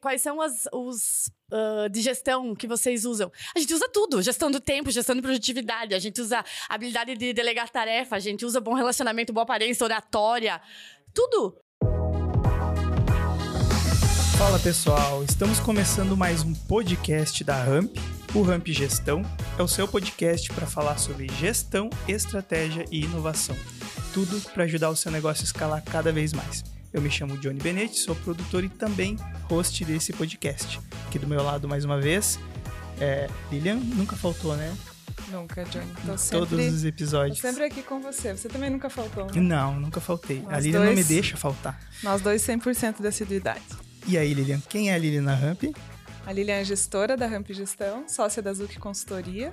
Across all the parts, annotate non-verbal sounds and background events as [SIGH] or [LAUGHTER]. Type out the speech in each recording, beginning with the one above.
Quais são as, os uh, de gestão que vocês usam? A gente usa tudo: gestão do tempo, gestão de produtividade, a gente usa habilidade de delegar tarefa, a gente usa bom relacionamento, boa aparência, oratória, tudo. Fala pessoal, estamos começando mais um podcast da Ramp. O Ramp Gestão é o seu podcast para falar sobre gestão, estratégia e inovação. Tudo para ajudar o seu negócio a escalar cada vez mais. Eu me chamo Johnny Benetti, sou produtor e também host desse podcast. Aqui do meu lado, mais uma vez, é, Lilian nunca faltou, né? Nunca, Johnny. Tô sempre, Todos os episódios. Tô sempre aqui com você. Você também nunca faltou, né? Não, nunca faltei. Nós a Lilian dois, não me deixa faltar. Nós dois 100% da assiduidade. E aí, Lilian, quem é a Lilian na Ramp? A Lilian é gestora da Ramp Gestão, sócia da Zuc Consultoria.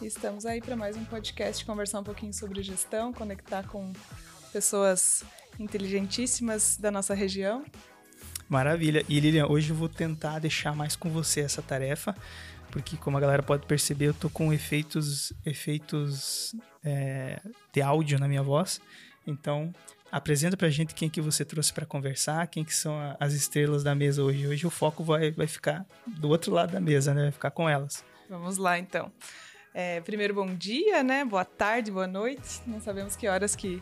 E estamos aí para mais um podcast, conversar um pouquinho sobre gestão, conectar com pessoas inteligentíssimas da nossa região. Maravilha. E Lilian, hoje eu vou tentar deixar mais com você essa tarefa, porque como a galera pode perceber, eu tô com efeitos, efeitos é, de áudio na minha voz. Então, apresenta pra gente quem que você trouxe para conversar, quem que são as estrelas da mesa hoje. Hoje o foco vai, vai ficar do outro lado da mesa, né? Vai ficar com elas. Vamos lá, então. É, primeiro, bom dia, né? Boa tarde, boa noite. Não sabemos que horas que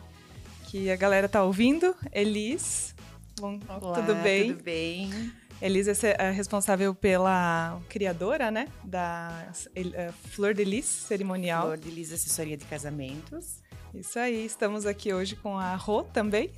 que a galera tá ouvindo. Elis, bom, Olá, tudo bem? Tudo bem. Elis é, responsável pela criadora, né, da uh, Flor de Lis cerimonial. Flor de Lis assessoria de casamentos. Isso aí, estamos aqui hoje com a Rô também.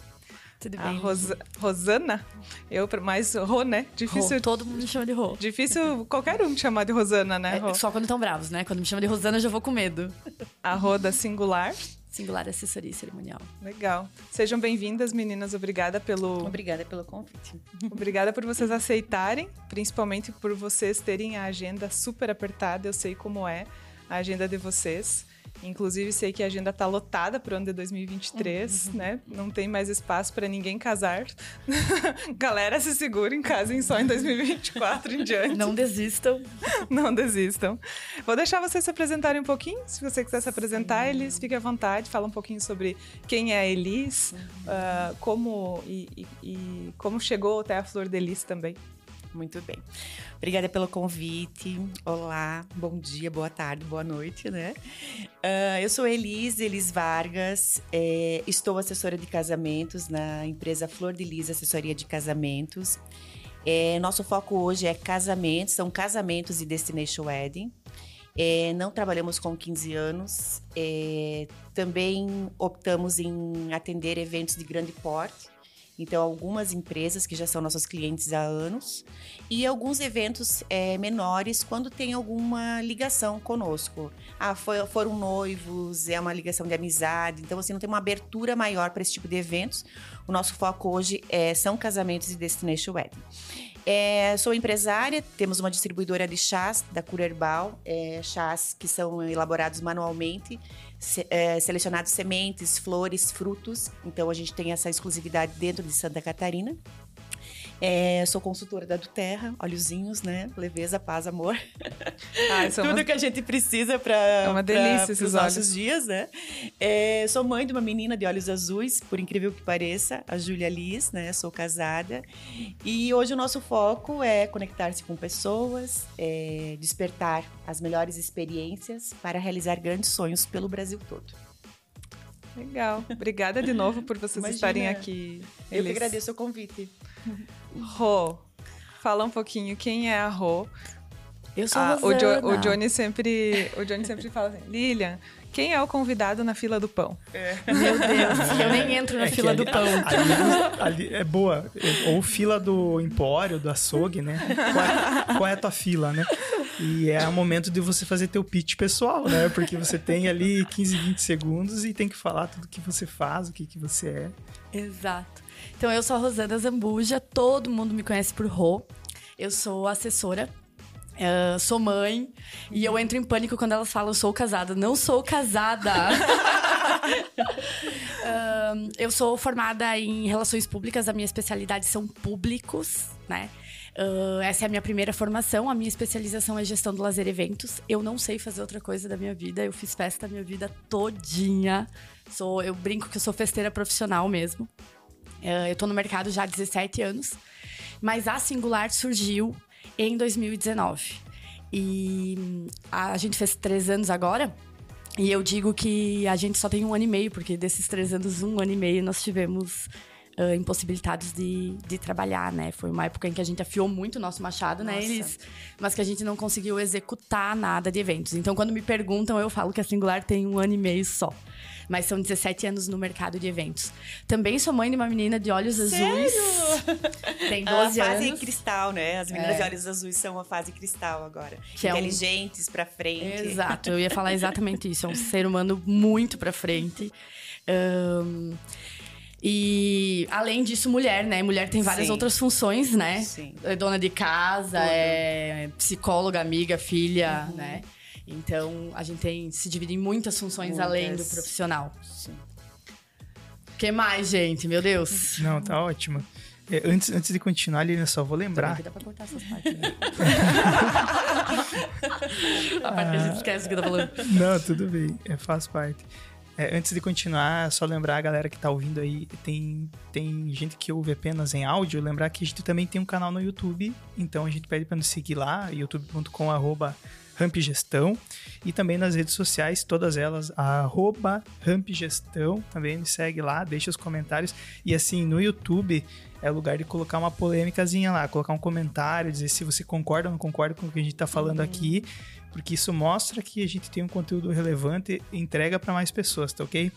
Tudo a bem? Ros Rosana, eu mais Rô, né? Difícil. Rô, todo mundo me chama de Rô. Difícil qualquer um te chamar de Rosana, né? É, só quando estão bravos, né? Quando me chama de Rosana, eu já vou com medo. A Rô da Singular. Singular Assessoria Cerimonial. Legal. Sejam bem-vindas, meninas. Obrigada pelo. Obrigada pelo convite. [LAUGHS] Obrigada por vocês aceitarem, principalmente por vocês terem a agenda super apertada. Eu sei como é a agenda de vocês. Inclusive, sei que a agenda está lotada para o ano de 2023, uhum. né? Não tem mais espaço para ninguém casar. [LAUGHS] Galera, se segurem, casem só em 2024 em diante. Não desistam. Não desistam. Vou deixar vocês se apresentarem um pouquinho. Se você quiser se apresentar, Sim. Elis, fique à vontade. Fala um pouquinho sobre quem é a Elis, uhum. uh, como e, e, e, como chegou até a Flor de Elis também. Muito bem. Obrigada pelo convite. Olá, bom dia, boa tarde, boa noite, né? Uh, eu sou Elise, Elis Vargas, é, estou assessora de casamentos na empresa Flor de Lis Assessoria de Casamentos. É, nosso foco hoje é casamentos, são casamentos e destination wedding. É, não trabalhamos com 15 anos, é, também optamos em atender eventos de grande porte. Então, algumas empresas que já são nossos clientes há anos e alguns eventos é, menores quando tem alguma ligação conosco. Ah, foi, foram noivos, é uma ligação de amizade. Então, assim, não tem uma abertura maior para esse tipo de eventos. O nosso foco hoje é, são casamentos e destination wedding. É, sou empresária, temos uma distribuidora de chás da Cura Herbal, é, chás que são elaborados manualmente, se, é, selecionados sementes, flores, frutos. Então a gente tem essa exclusividade dentro de Santa Catarina. É, sou consultora da Duterra, olhozinhos, né? Leveza, paz, amor. Ah, [LAUGHS] Tudo uma... que a gente precisa para é uma delícia esses nossos dias, né? É, sou mãe de uma menina de olhos azuis, por incrível que pareça, a Júlia Liz, né? Sou casada. E hoje o nosso foco é conectar-se com pessoas, é, despertar as melhores experiências para realizar grandes sonhos pelo Brasil todo. Legal. Obrigada de novo por vocês Imagina. estarem aqui. Eu Eles... que agradeço o convite. [LAUGHS] Rô, fala um pouquinho quem é a Rô. Eu sou ah, o, jo, o Johnny sempre, o Johnny sempre fala assim, Lilian, quem é o convidado na fila do pão? É. Meu Deus, eu nem entro na é fila ali, do pão. Ali, ali, é boa. Ou fila do empório, do açougue, né? Qual é, qual é a tua fila, né? E é o momento de você fazer teu pitch pessoal, né? Porque você tem ali 15, 20 segundos e tem que falar tudo que você faz, o que, que você é. Exato. Então, eu sou a Rosana Zambuja, todo mundo me conhece por Rô. Eu sou assessora Uh, sou mãe e eu entro em pânico quando elas falam sou casada. Não sou casada. uh, [LAUGHS] eu sou formada em relações públicas, a minha especialidade são públicos, né? Uh, essa é a minha primeira formação. A minha especialização é gestão do lazer e eventos. Eu não sei fazer outra coisa da minha vida. Eu fiz festa a minha vida todinha. Sou, eu brinco que eu sou festeira profissional mesmo. Uh, eu tô no mercado já há 17 anos. Mas a Singular surgiu em 2019. E hum, a gente fez três anos agora. E eu digo que a gente só tem um ano e meio, porque desses três anos, um ano e meio, nós tivemos uh, impossibilitados de, de trabalhar, né? Foi uma época em que a gente afiou muito o nosso machado, né, Nossa. Elis? Mas que a gente não conseguiu executar nada de eventos. Então, quando me perguntam, eu falo que a Singular tem um ano e meio só. Mas são 17 anos no mercado de eventos. Também sou mãe de uma menina de olhos azuis. [LAUGHS] Tem A 12 fase anos. cristal, né? As meninas É. de olhos azuis são a fase cristal agora. Que é um- Inteligentes, pra frente. Exato, eu ia [LAUGHS] falar exatamente isso. É um ser humano muito pra frente. Ahn, e além disso, mulher, né? Mulher tem várias Sim. outras funções, né? Sim. É dona de casa, Tudo. é psicóloga, amiga, filha, Uhum. né? Então a gente tem se divide em muitas funções além do Muitas. profissional. Sim. O que mais, gente? Meu Deus. Não, tá ótimo. É, antes, antes de continuar, Lina, só vou lembrar. dá pra cortar essas partes, né? [LAUGHS] a parte que a gente esquece o que tá falando. Não, tudo bem, é, faz parte. É, antes de continuar, só lembrar a galera que tá ouvindo aí, tem, tem gente que ouve apenas em áudio, lembrar que a gente também tem um canal no YouTube, então a gente pede para nos seguir lá, youtube.com rampgestão e também nas redes sociais, todas elas, arroba rampgestão, também me segue lá, deixa os comentários. E assim, no YouTube é lugar de colocar uma polêmicazinha lá, colocar um comentário, dizer se você concorda ou não concorda com o que a gente tá falando aqui, porque isso mostra que a gente tem um conteúdo relevante e entrega para mais pessoas, tá ok?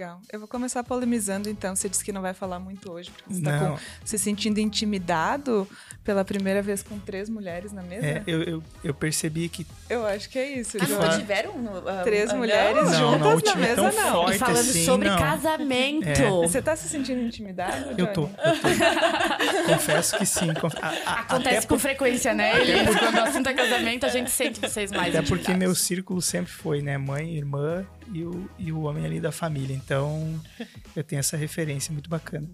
Legal. Eu vou começar polemizando, então. Você disse que não vai falar muito hoje, porque você está Não. se sentindo intimidado pela primeira vez com três mulheres na mesa? É, eu, eu, eu percebi que Eu acho que é isso, Ah, João. nunca tiveram? ah, Três ah, mulheres não? não, juntas na é mesa, tão não. forte E falando assim, sobre não. casamento. Você tá se sentindo intimidado, Eu tô, eu tô. Confesso que sim. Conf- a- a- Acontece com por- frequência, né? Eles, quando o assunto é casamento, a gente sente vocês mais Até porque meu círculo sempre foi, né? Mãe, irmã e o, e o homem ali da família. Então, [LAUGHS] eu tenho essa referência muito bacana.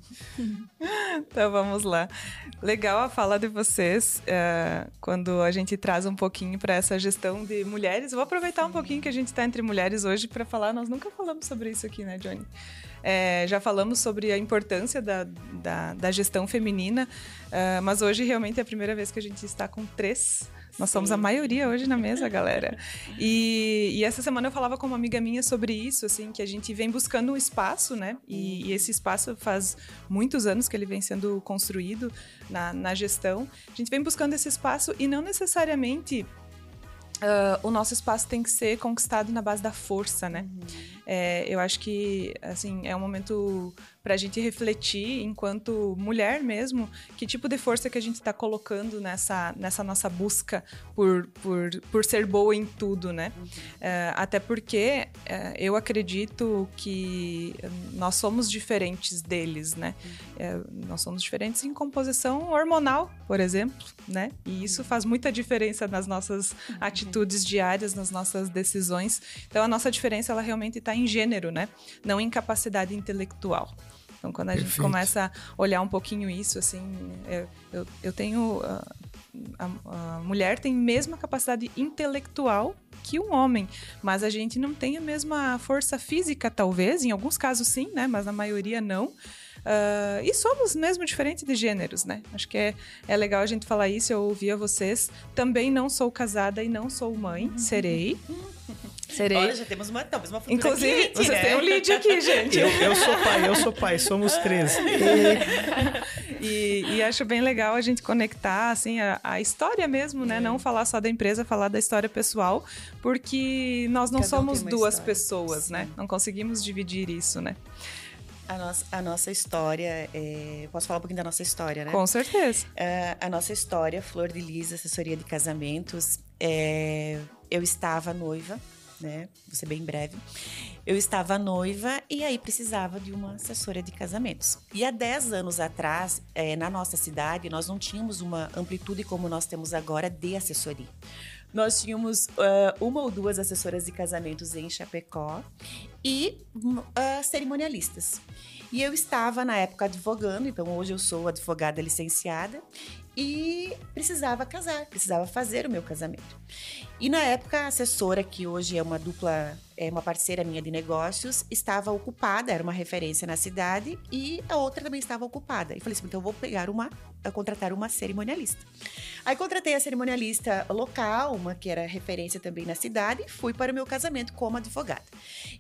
Então vamos lá. Legal a fala de vocês é, quando a gente traz um pouquinho para essa gestão de mulheres. Vou aproveitar um pouquinho que a gente está entre mulheres hoje para falar. Nós nunca falamos sobre isso aqui, né, Johnny? É, já falamos sobre a importância da, da, da gestão feminina, é, mas hoje realmente é a primeira vez que a gente está com três. Nós somos a maioria hoje na mesa, [LAUGHS] galera. E, e essa semana eu falava com uma amiga minha sobre isso, assim, que a gente vem buscando um espaço, né? E, e esse espaço faz muitos anos que ele vem sendo construído na, na gestão. A gente vem buscando esse espaço e não necessariamente ah, o nosso espaço tem que ser conquistado na base da força, né? É, eu acho que assim é um momento para a gente refletir, enquanto mulher mesmo, que tipo de força que a gente está colocando nessa, nessa nossa busca por, por, por ser boa em tudo, né? É, até porque é, eu acredito que nós somos diferentes deles, né? É, nós somos diferentes em composição hormonal, por exemplo, né? E isso faz muita diferença nas nossas atitudes diárias, nas nossas decisões. Então a nossa diferença ela realmente está em gênero, né? Não em capacidade intelectual. Então, quando a gente Perfeito. começa a olhar um pouquinho isso, assim, eu, eu, eu tenho. ah, a, a mulher tem a mesma capacidade intelectual que um homem, mas a gente não tem a mesma força física, talvez, em alguns casos sim, né? Mas na maioria não. Ah, e somos mesmo diferentes de gêneros, né? Acho que é, é legal a gente falar isso. Eu ouvia vocês. Também não sou casada e não sou mãe. Serei. [LAUGHS] Serei. Olha, já temos uma, temos uma futura Inclusive, cliente, vocês né? têm um lead aqui, [LAUGHS] gente. Eu, eu sou pai, eu sou pai, somos três. E, e acho bem legal a gente conectar assim a, a história mesmo, né? Não falar só da empresa, falar da história pessoal, porque nós não Cada um somos uma duas história. pessoas, né? Sim. Não conseguimos dividir isso, né? A nossa, a nossa história, é... posso falar um pouquinho da nossa história, né? Com certeza. Ah, a nossa história, Flor de Lis, assessoria de casamentos, é, eu estava noiva, né? Vou ser bem breve. Eu estava noiva e aí precisava de uma assessora de casamentos. E há 10 anos atrás, é, na nossa cidade, nós não tínhamos uma amplitude como nós temos agora de assessoria. Nós tínhamos ah, uma ou duas assessoras de casamentos em Chapecó e ah, cerimonialistas. E eu estava, na época, advogando, então hoje eu sou advogada licenciada e precisava casar, precisava fazer o meu casamento. E na época, a assessora, que hoje é uma dupla, é uma parceira minha de negócios, estava ocupada, era uma referência na cidade, e a outra também estava ocupada. E falei assim: então eu vou pegar uma, contratar uma cerimonialista. Aí contratei a cerimonialista local, uma que era referência também na cidade, e fui para o meu casamento como advogada.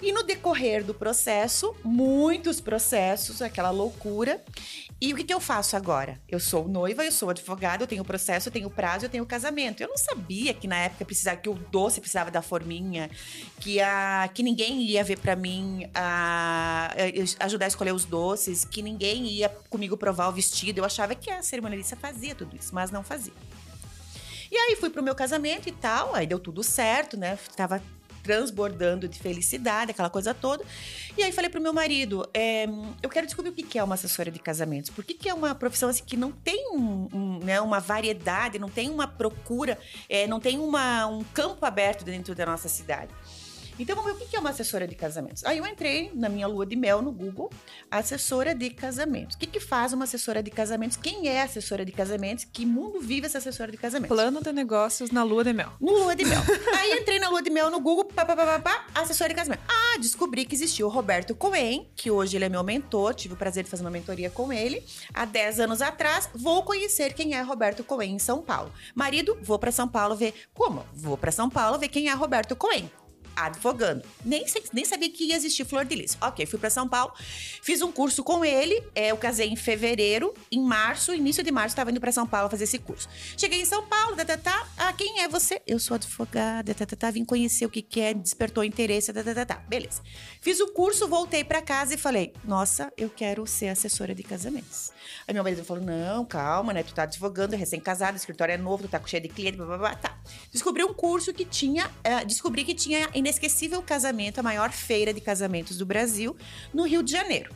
E no decorrer do processo, muitos processos, aquela loucura. E o que, que eu faço agora? Eu sou noiva, eu sou advogada, eu tenho processo, eu tenho prazo, eu tenho casamento. Eu não sabia que na época precisava, que o doce precisava da forminha, que, a, que ninguém ia ver para mim a, ajudar a escolher os doces, que ninguém ia comigo provar o vestido. Eu achava que a cerimonialista fazia tudo isso, mas não fazia. E aí fui pro meu casamento e tal, aí deu tudo certo, né? Tava transbordando de felicidade, aquela coisa toda. E aí falei pro meu marido, é, eu quero descobrir o que é uma assessora de casamentos. Por que, que é uma profissão assim que não tem um, um, né, uma variedade, não tem uma procura, é, não tem uma, um campo aberto dentro da nossa cidade. Então, vamos ver o que é uma assessora de casamentos. Aí eu entrei na minha lua de mel no Google, assessora de casamentos. O que, que faz uma assessora de casamentos? Quem é assessora de casamentos? Que mundo vive essa assessora de casamentos? Plano de negócios na lua de mel. No lua de mel. [LAUGHS] Aí entrei na lua de mel no Google, pá, pá, pá, pá, assessora de casamento. Ah, descobri que existia o Roberto Cohen, que hoje ele é meu mentor, tive o prazer de fazer uma mentoria com ele. Há 10 anos atrás, vou conhecer quem é Roberto Cohen em São Paulo. Marido, vou para São Paulo ver. Como? Vou para São Paulo ver quem é Roberto Cohen advogando. Nem, nem sabia que ia existir Flor de Lis. Ok, fui para São Paulo, fiz um curso com ele. É, eu casei em fevereiro, em março, início de março, estava indo para São Paulo fazer esse curso. Cheguei em São Paulo, tá, tá, tá. Ah, quem é você? Eu sou advogada, tá, tá, tá. Vim conhecer o que, que é, despertou interesse, tá, tá, tá, tá. Beleza. Fiz o curso, voltei para casa e falei: Nossa, eu quero ser assessora de casamentos. Aí meu marido falou: Não, calma, né? Tu tá advogando, é recém-casado, escritório é novo, tu tá cheio de cliente, blá, blá, blá. Tá. Descobri um curso que tinha, uh, descobri que tinha Inesquecível Casamento, a maior feira de casamentos do Brasil, no Rio de Janeiro.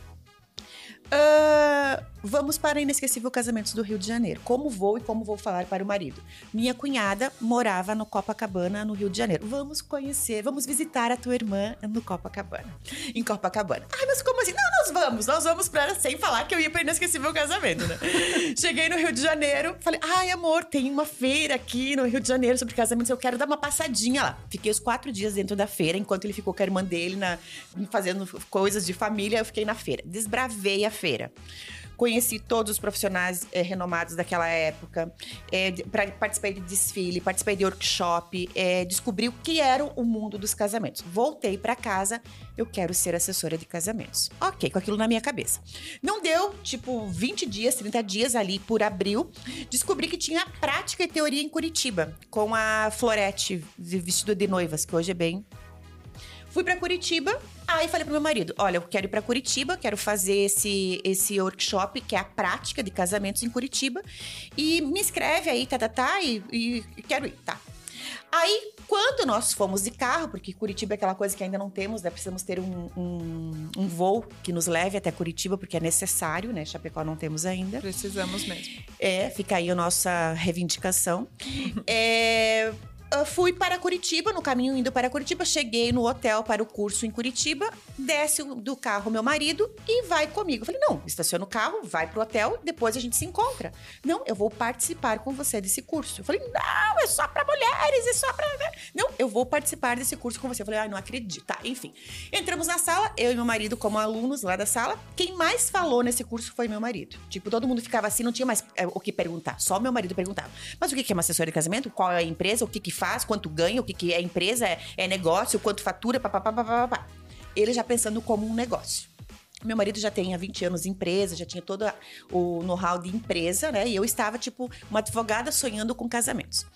Uh, vamos para Inesquecível Casamentos do Rio de Janeiro. Como vou e como vou falar para o marido? Minha cunhada morava no Copacabana, no Rio de Janeiro. Vamos conhecer, vamos visitar a tua irmã no Copacabana. Em Copacabana. Ai, mas como assim? Não, nós vamos, nós vamos para sem falar que eu ia para Inesquecível Casamento, né? [LAUGHS] Cheguei no Rio de Janeiro, falei: ai, amor, tem uma feira aqui no Rio de Janeiro sobre casamentos, eu quero dar uma passadinha lá. Fiquei os quatro dias dentro da feira, enquanto ele ficou com a irmã dele na, fazendo coisas de família, eu fiquei na feira. Desbravei a feira. Conheci todos os profissionais é, renomados daquela época, é, pra, participei de desfile, participei de workshop, é, descobri o que era o mundo dos casamentos. Voltei para casa, eu quero ser assessora de casamentos. Ok, com aquilo na minha cabeça. Não deu, tipo, 20 dias, 30 dias ali por abril, descobri que tinha prática e teoria em Curitiba, com a Florete vestido de noivas, que hoje é bem Fui para Curitiba, aí falei pro meu marido: olha, eu quero ir para Curitiba, quero fazer esse, esse workshop, que é a prática de casamentos em Curitiba. E me inscreve aí, tá, tá, tá, e, e quero ir, tá. Aí, quando nós fomos de carro, porque Curitiba é aquela coisa que ainda não temos, né? Precisamos ter um, um, um, voo que nos leve até Curitiba, porque é necessário, né? Chapecó não temos ainda. Precisamos mesmo. É, fica aí a nossa reivindicação. é, [LAUGHS] Uh, fui para Curitiba, no caminho indo para Curitiba, cheguei no hotel para o curso em Curitiba, desce do carro meu marido e vai comigo. Eu falei, não, estaciona o carro, vai pro hotel, depois a gente se encontra. Não, eu vou participar com você desse curso. Eu falei, não, é só para mulheres, é só para... Não, eu vou participar desse curso com você. Eu falei, ai, não acredito. Tá, enfim. Entramos na sala, eu e meu marido como alunos lá da sala. Quem mais falou nesse curso foi meu marido. Tipo, todo mundo ficava assim, não tinha mais é, o que perguntar. Só meu marido perguntava. Mas o que é uma assessora de casamento? Qual é a empresa? O que que faz, quanto ganha, o que, que é empresa, é, é negócio, quanto fatura, papapá. Ele já pensando como um negócio. Meu marido já tem há 20 anos empresa, já tinha todo o know-how de empresa, né? E eu estava, tipo, uma advogada sonhando com casamentos.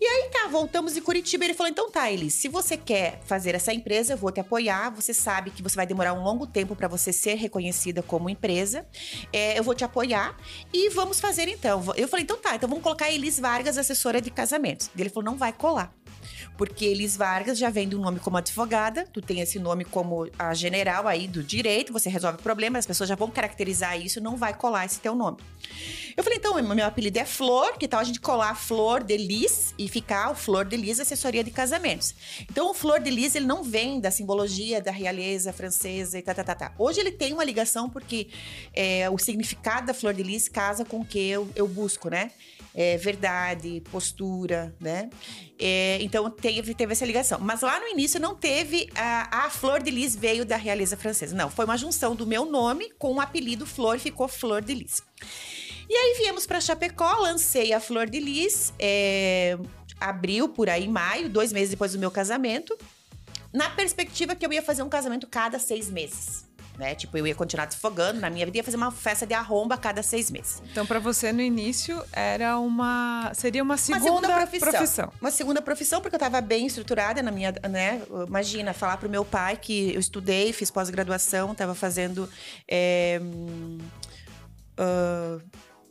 E aí, tá, voltamos em Curitiba. Ele falou: então tá, Elis, se você quer fazer essa empresa, eu vou te apoiar. Você sabe que você vai demorar um longo tempo para você ser reconhecida como empresa. É, eu vou te apoiar e vamos fazer então. Eu falei: então tá, então vamos colocar Elis Vargas, assessora de casamentos. Ele falou: não vai colar. Porque Elis Vargas já vem do nome como advogada, tu tem esse nome como a general aí do direito, você resolve problemas, as pessoas já vão caracterizar isso, não vai colar esse teu nome. Eu falei, então, meu apelido é Flor, que tal a gente colar Flor de Lis e ficar o Flor de Lis assessoria de casamentos. Então, o Flor de Lis, ele não vem da simbologia da realeza francesa e tá, tá, tá, tá. Hoje ele tem uma ligação porque é, o significado da Flor de Lis casa com o que eu, eu busco, né? É, verdade, postura, né? É, então teve, teve essa ligação. Mas lá no início não teve. A, a Flor de Lis veio da realeza francesa. Não, foi uma junção do meu nome com o apelido Flor ficou Flor de Lis. E aí viemos para Chapecó, lancei a Flor de Lis, é, abril, por aí, maio, dois meses depois do meu casamento, na perspectiva que eu ia fazer um casamento cada seis meses. Né? Tipo, eu ia continuar desfogando na minha vida, ia fazer uma festa de arromba a cada seis meses. Então, para você, no início, era uma... Seria uma segunda, uma segunda profissão. profissão. Uma segunda profissão, porque eu estava bem estruturada na minha, né? Imagina, falar pro meu pai que eu estudei, fiz pós-graduação, estava fazendo... É, uh,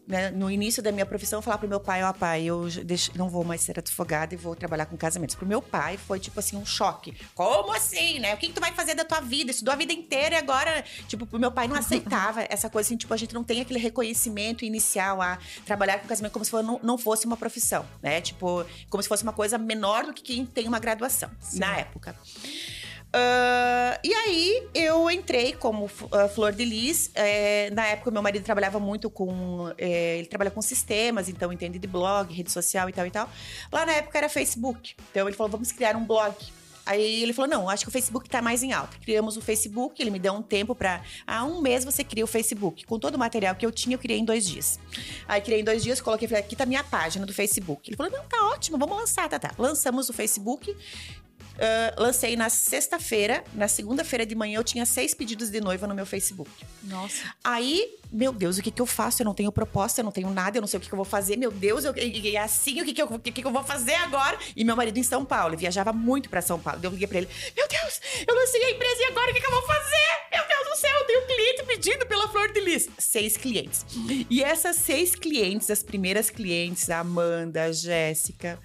né, no início da minha profissão, falar pro meu pai, ó, oh, pai, eu não vou mais ser advogada e vou trabalhar com casamentos. Pro meu pai foi, tipo assim, um choque. Como assim, né? O que, que tu vai fazer da tua vida? Estudou a vida inteira e agora... Tipo, pro meu pai não aceitava [LAUGHS] essa coisa assim, tipo, a gente não tem aquele reconhecimento inicial a trabalhar com casamento como se não, não fosse uma profissão, né? Tipo, como se fosse uma coisa menor do que quem tem uma graduação, Sim. na época. Uh, e aí eu entrei como uh, Flor de Lis. É, na época, meu marido trabalhava muito com. É, ele trabalha com sistemas, então entende de blog, rede social e tal e tal. Lá na época era Facebook. Então ele falou: vamos criar um blog. Aí ele falou: não, acho que o Facebook tá mais em alta. Criamos o Facebook, ele me deu um tempo para. Ah, um mês você cria o Facebook. Com todo o material que eu tinha, eu criei em dois dias. Aí criei em dois dias, coloquei, falei, aqui tá minha página do Facebook. Ele falou: não, tá ótimo, vamos lançar, tá, tá. Lançamos o Facebook. Uh, lancei na sexta-feira. Na segunda-feira de manhã eu tinha seis pedidos de noiva no meu Facebook. Nossa. Aí, meu Deus, o que, que eu faço? Eu não tenho proposta, eu não tenho nada, eu não sei o que, que eu vou fazer. Meu Deus, eu, é assim, o que, que, eu, que, que eu vou fazer agora? E meu marido em São Paulo, viajava muito para São Paulo. Eu liguei pra ele: Meu Deus, eu lancei a empresa e agora o que, que eu vou fazer? Meu Deus do céu, eu tenho um cliente pedindo pela flor de lis. Seis clientes. E essas seis clientes, as primeiras clientes, a Amanda, a Jéssica,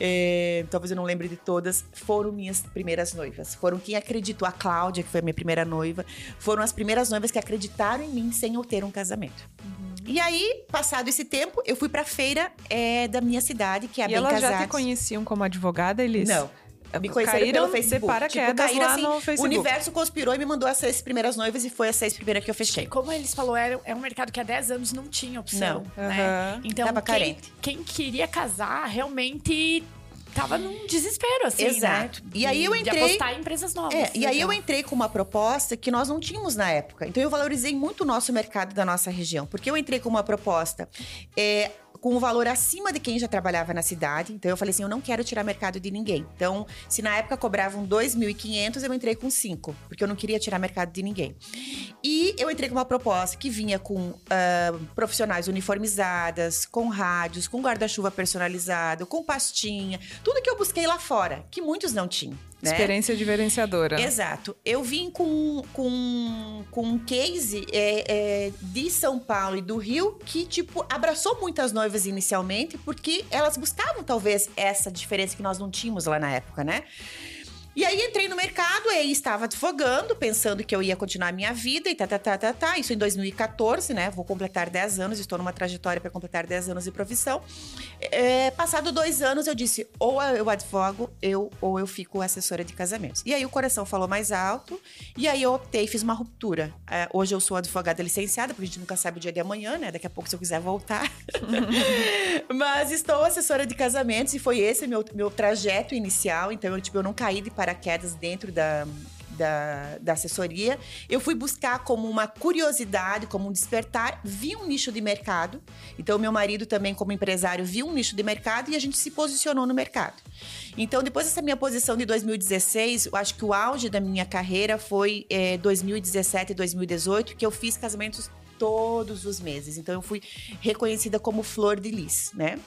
é, talvez eu não lembre de todas, foram minhas primeiras noivas. Foram quem acreditou, a Cláudia, que foi a minha primeira noiva, foram as primeiras noivas que acreditaram em mim sem eu ter um casamento. Uhum. E aí, passado esse tempo, eu fui pra feira é, da minha cidade, que é a e Bem elas Casados. já te conheciam como advogada, Elis? Não me conheceram caíram pelo Facebook. Paraquedas tipo, caíram, assim, no Facebook. O universo conspirou e me mandou as seis primeiras noivas e foi as seis primeiras que eu fechei. Como eles falou, era, é um mercado que há 10 anos não tinha opção. Não. Né? Uhum. Então, Tava quem, carente. quem queria casar realmente tava num desespero, assim, Exato. Né? E aí eu entrei... De apostar em empresas novas. É, e aí eu entrei com uma proposta que nós não tínhamos na época. Então eu valorizei muito o nosso mercado da nossa região. Porque eu entrei com uma proposta... É, com um valor acima de quem já trabalhava na cidade. Então eu falei assim, eu não quero tirar mercado de ninguém. Então, se na época cobravam 2.500, eu entrei com 5, porque eu não queria tirar mercado de ninguém. E eu entrei com uma proposta que vinha com uh, profissionais uniformizadas, com rádios, com guarda-chuva personalizado, com pastinha, tudo que eu busquei lá fora, que muitos não tinham. Né? Experiência diferenciadora. Exato. Eu vim com, com, com um case é, é, de São Paulo e do Rio que, tipo, abraçou muitas noivas inicialmente, porque elas buscavam, talvez, essa diferença que nós não tínhamos lá na época, né? E aí entrei no mercado e estava advogando, pensando que eu ia continuar a minha vida e tá, tá, tá, tá, tá. Isso em 2014, né? Vou completar 10 anos, estou numa trajetória para completar 10 anos de profissão. É, passado dois anos, eu disse: ou eu advogo, eu, ou eu fico assessora de casamentos. E aí o coração falou mais alto, e aí eu optei, fiz uma ruptura. É, hoje eu sou advogada licenciada, porque a gente nunca sabe o dia de amanhã, né? Daqui a pouco, se eu quiser voltar. [LAUGHS] Mas estou assessora de casamentos e foi esse meu, meu trajeto inicial. Então, eu, tipo, eu não caí de paraquedas dentro da, da, da, assessoria. Eu fui buscar como uma curiosidade, como um despertar, vi um nicho de mercado. Então, meu marido também, como empresário, viu um nicho de mercado e a gente se posicionou no mercado. Então, depois dessa minha posição de 2016, eu acho que o auge da minha carreira foi é, 2017 e 2018, que eu fiz casamentos todos os meses. Então, eu fui reconhecida como flor de lis, né?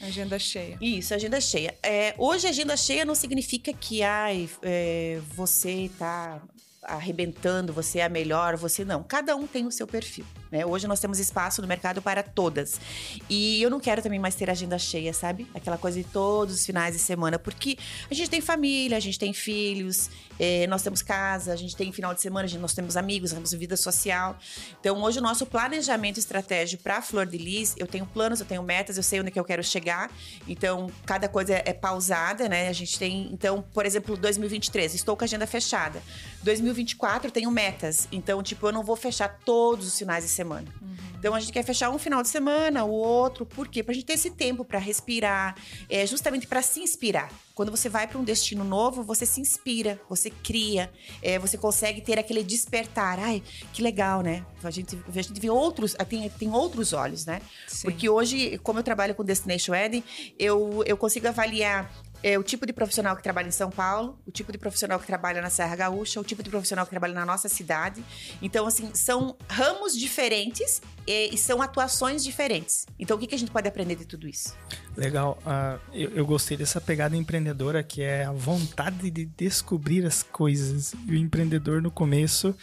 Agenda cheia. Isso, agenda cheia. É, hoje, agenda cheia não significa que ai, é, você está arrebentando, você é a melhor, você não. Cada um tem o seu perfil. Né? Hoje nós temos espaço no mercado para todas. E eu não quero também mais ter agenda cheia, sabe? Aquela coisa de todos os finais de semana, porque a gente tem família, a gente tem filhos, eh, nós temos casa, a gente tem final de semana, gente, nós temos amigos, nós temos vida social. Então hoje o nosso planejamento estratégico para a Flor de Lis, eu tenho planos, eu tenho metas, eu sei onde é que eu quero chegar. Então cada coisa é, é pausada, né? A gente tem, então, por exemplo, 2023, estou com a agenda fechada. 2023 24 tenho metas. Então, tipo, eu não vou fechar todos os finais de semana. Uhum. Então, a gente quer fechar um final de semana, o outro. Por quê? Pra gente ter esse tempo para respirar, é, justamente para se inspirar. Quando você vai para um destino novo, você se inspira, você cria, é, você consegue ter aquele despertar. Ai, que legal, né? A gente, a gente vê outros, tem, tem outros olhos, né? Sim. Porque hoje, como eu trabalho com Destination Eden, eu, eu consigo avaliar é, o tipo de profissional que trabalha em São Paulo, o tipo de profissional que trabalha na Serra Gaúcha, o tipo de profissional que trabalha na nossa cidade. Então, assim, são ramos diferentes e, e são atuações diferentes. Então, o que, que a gente pode aprender de tudo isso? Legal. Ah, eu, eu gostei dessa pegada empreendedora que é a vontade de descobrir as coisas. E o empreendedor no começo,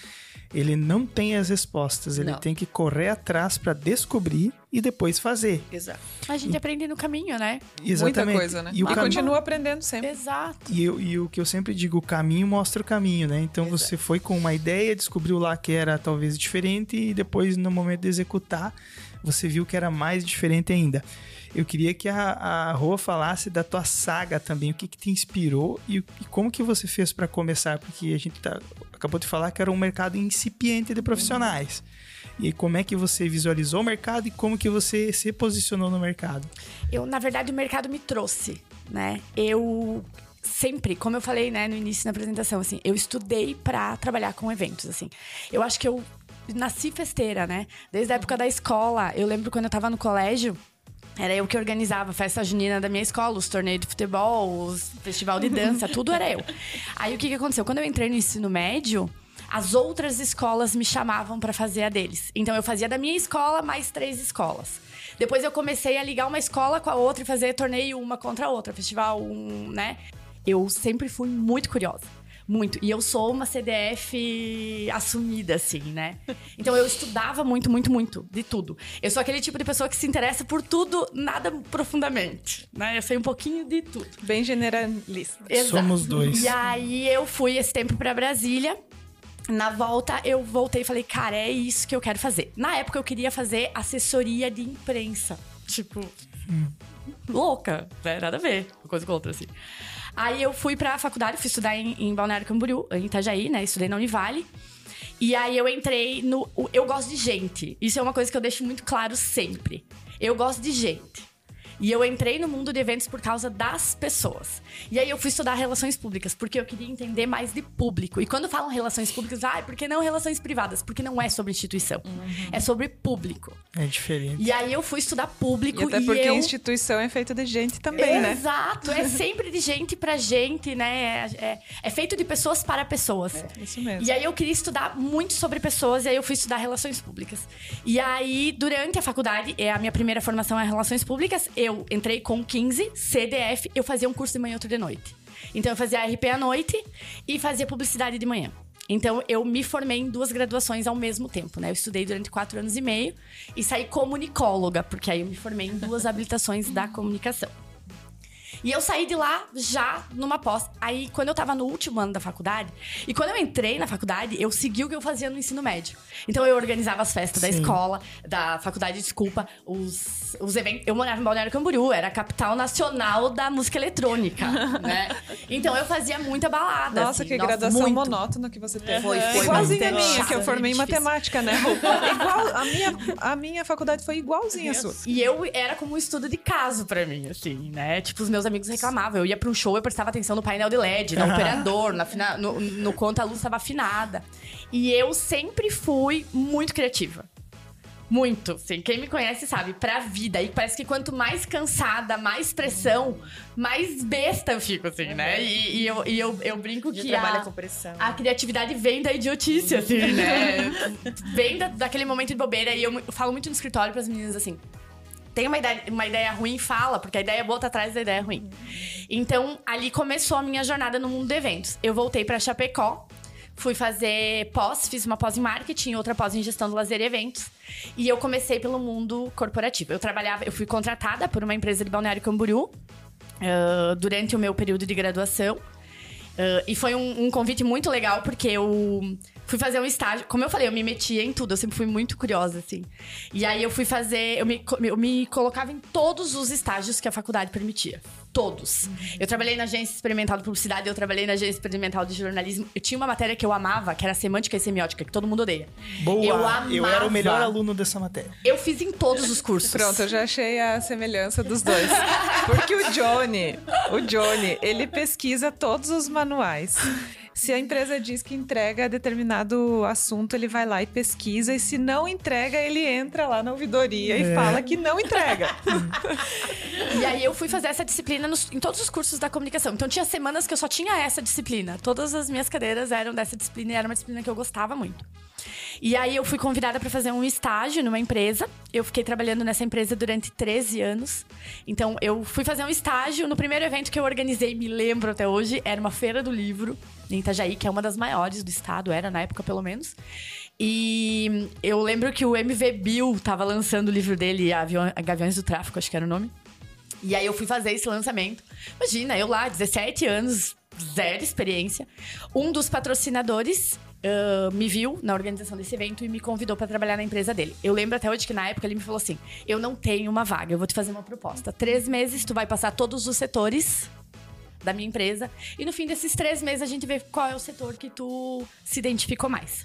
ele não tem as respostas, ele Não. tem que correr atrás para descobrir e depois fazer. Exato. A gente aprende no caminho, né? Exatamente. Muita coisa, né? E E, o caminho- continua aprendendo sempre. Exato. E, eu- e o que eu sempre digo, o caminho mostra o caminho, né? Então Exato. você foi com uma ideia, descobriu lá que era talvez diferente e depois no momento de executar, você viu que era mais diferente ainda. Eu queria que a, a Rô falasse da tua saga também, o que, que te inspirou e, e como que você fez para começar, porque a gente tá- acabou de falar que era um mercado incipiente de profissionais. E como é que você visualizou o mercado e como que você se posicionou no mercado? Eu, na verdade, o mercado me trouxe, né? Eu sempre, como eu falei, né, no início da apresentação, assim, eu estudei pra trabalhar com eventos, assim. Eu acho que eu nasci festeira, né? Desde a época da escola. Eu lembro quando eu tava no colégio, era eu que organizava a festa junina da minha escola, os torneios de futebol, os festival de dança, tudo era eu. Aí o que, que aconteceu? Quando eu entrei no ensino médio, as outras escolas me chamavam pra fazer a deles. Então eu fazia da minha escola mais três escolas. Depois eu comecei a ligar uma escola com a outra e fazer torneio uma contra a outra, festival, um, né? Eu sempre fui muito curiosa. Muito. E eu sou uma CDF assumida, assim, né? Então eu estudava muito, muito, muito de tudo. Eu sou aquele tipo de pessoa que se interessa por tudo, nada profundamente, né? Eu sei um pouquinho de tudo. Bem generalista. Exato. Somos dois. E aí eu fui esse tempo pra Brasília. Na volta, eu voltei e falei, cara, é isso que eu quero fazer. Na época, eu queria fazer assessoria de imprensa. Tipo, louca, né? Nada a ver, uma coisa com outra, assim. Aí eu fui pra faculdade, fui estudar em, em Balneário Camboriú, em Itajaí, né? Estudei na Univale. E aí eu entrei no. Eu gosto de gente. Isso é uma coisa que eu deixo muito claro sempre. Eu gosto de gente. E eu entrei no mundo de eventos por causa das pessoas. E aí eu fui estudar relações públicas, porque eu queria entender mais de público. E quando falam relações públicas, ah, por que não relações privadas? Porque não é sobre instituição. É sobre público. É diferente. E aí eu fui estudar público E até porque eu... a instituição é feita de gente também, né? Exato, é sempre de gente pra gente, né? É, é- é feito de pessoas para pessoas. Isso mesmo. E aí eu queria estudar muito sobre pessoas, e aí eu fui estudar relações públicas. E aí, durante a faculdade, é a minha primeira formação é relações públicas, eu entrei com 15, CDF, eu fazia um curso de manhã e outro de noite. Então eu fazia RP à noite e fazia publicidade de manhã. Então eu me formei em duas graduações ao mesmo tempo, né? Eu estudei durante quatro anos e meio e saí comunicóloga, porque aí eu me formei em duas habilitações da comunicação. E eu saí de lá já numa pós. Aí, quando eu tava no último ano da faculdade, e quando eu entrei na faculdade, eu segui o que eu fazia no ensino médio. Então, eu organizava as festas da Sim. escola, da faculdade, desculpa, os, os eventos. Eu morava em Balneário Camboriú, era a capital nacional da música eletrônica, [LAUGHS] né? Então, eu fazia muita balada. Nossa, assim, que graduação muito. monótona que você teve. Foi, foi Igualzinha a minha, que eu formei em matemática, né? Igual, a minha, a minha faculdade foi igualzinha a sua. E eu era como um estudo de caso pra mim, assim, né? Tipo, os meus amigos reclamavam. Eu ia pra um show, eu prestava atenção no painel de LED, no operador, na fina- no, no quanto a luz estava afinada. E eu sempre fui muito criativa. Muito, assim. Quem me conhece sabe, pra vida. E parece que quanto mais cansada, mais pressão, mais besta eu fico, assim, né? E, e eu, e eu, eu brinco De que trabalha a, com pressão. a criatividade vem da idiotice, assim, né? [LAUGHS] vem da- daquele momento de bobeira. E eu, falo muito no escritório pras meninas assim. Tem uma ideia, uma ideia ruim, fala, porque a ideia boa tá atrás da ideia ruim. Então, ali começou a minha jornada no mundo de eventos. Eu voltei pra Chapecó, fui fazer pós, fiz uma pós em marketing, outra pós em gestão do lazer e eventos. E eu comecei pelo mundo corporativo. Eu trabalhava, eu fui contratada por uma empresa de Balneário Camboriú ah, durante o meu período de graduação. Ah, e foi um, um convite muito legal, porque eu fui fazer um estágio. Como eu falei, eu me metia em tudo, eu sempre fui muito curiosa, assim. E aí eu fui fazer. Eu me, eu me colocava em todos os estágios que a faculdade permitia. Todos. Eu trabalhei na agência experimental de publicidade, eu trabalhei na agência experimental de jornalismo. Eu tinha uma matéria que eu amava, que era semântica e semiótica, que todo mundo odeia. Boa! Eu amava. era o melhor aluno dessa matéria. Eu fiz em todos os cursos. Pronto, eu já achei a semelhança dos dois. Porque o Johnny, o Johnny, ele pesquisa todos os manuais. Se a empresa diz que entrega determinado assunto, ele vai lá e pesquisa. E se não entrega, ele entra lá na ouvidoria e fala que não entrega. E aí eu fui fazer essa disciplina nos- em todos os cursos da comunicação. Então tinha semanas que eu só tinha essa disciplina. Todas as minhas cadeiras eram dessa disciplina e era uma disciplina que eu gostava muito. E aí eu fui convidada para fazer um estágio numa empresa. Eu fiquei trabalhando nessa empresa durante 13 anos. Então eu fui fazer um estágio no primeiro evento que eu organizei, me lembro até hoje, era uma feira do livro em Itajaí, que é uma das maiores do estado, era na época pelo menos. E eu lembro que o MV Bill tava lançando o livro dele, Gaviões do Tráfico, acho que era o nome. E aí eu fui fazer esse lançamento. Imagina, eu lá, 17 anos, zero experiência. Um dos patrocinadores me viu na organização desse evento e me convidou para trabalhar na empresa dele. Eu lembro até hoje que na época ele me falou assim: Eu não tenho uma vaga, eu vou te fazer uma proposta. Três meses, tu vai passar todos os setores da minha empresa. E no fim desses três meses a gente vê qual é o setor que tu se identificou mais.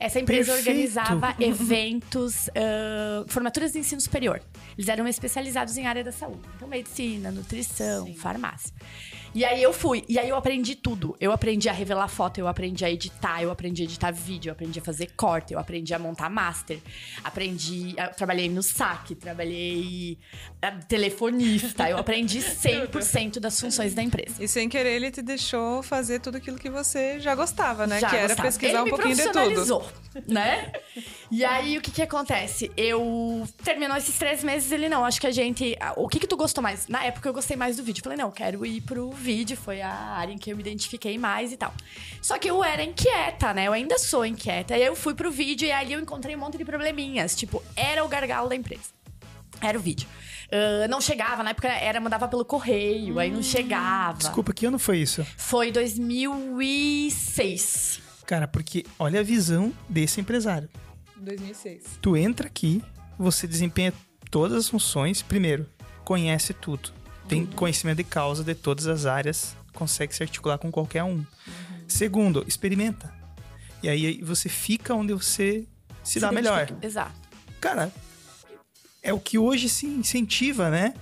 Essa empresa Perfeito. organizava [LAUGHS] eventos, ah, formaturas de ensino superior. Eles eram especializados em área da saúde. Então, medicina, nutrição, farmácia. E aí eu fui. E aí eu aprendi tudo. Eu aprendi a revelar foto, eu aprendi a editar, eu aprendi a editar vídeo, eu aprendi a fazer corte, eu aprendi a montar master. Aprendi. Eu trabalhei no saque, trabalhei ah, telefonista. Eu aprendi [LAUGHS] 100% das funções da empresa. E sem querer, ele te deixou fazer tudo aquilo que você já gostava, né? Já que era gostava. pesquisar Ele um pouquinho de tudo. né? E aí, o que que acontece? Eu... Terminou esses três meses, ele, não, acho que a gente... O que que tu gostou mais? Na época, eu gostei mais do vídeo. Falei, não, quero ir pro vídeo. Foi a área em que eu me identifiquei mais e tal. Só que eu era inquieta, né? Eu ainda sou inquieta. E aí, eu fui pro vídeo e ali eu encontrei um monte de probleminhas. Tipo, era o gargalo da empresa. Era o vídeo. Ah, não chegava, na época era, mandava pelo correio, aí não chegava. Desculpa, que ano foi isso? Foi 2006. Cara, porque olha a visão desse empresário. 2006. Tu entra aqui, você desempenha todas as funções. Primeiro, conhece tudo. Tem conhecimento de causa de todas as áreas, consegue se articular com qualquer um. Segundo, experimenta. E aí você fica onde você se, dá melhor. Exato. Cara, é o que hoje se incentiva, né?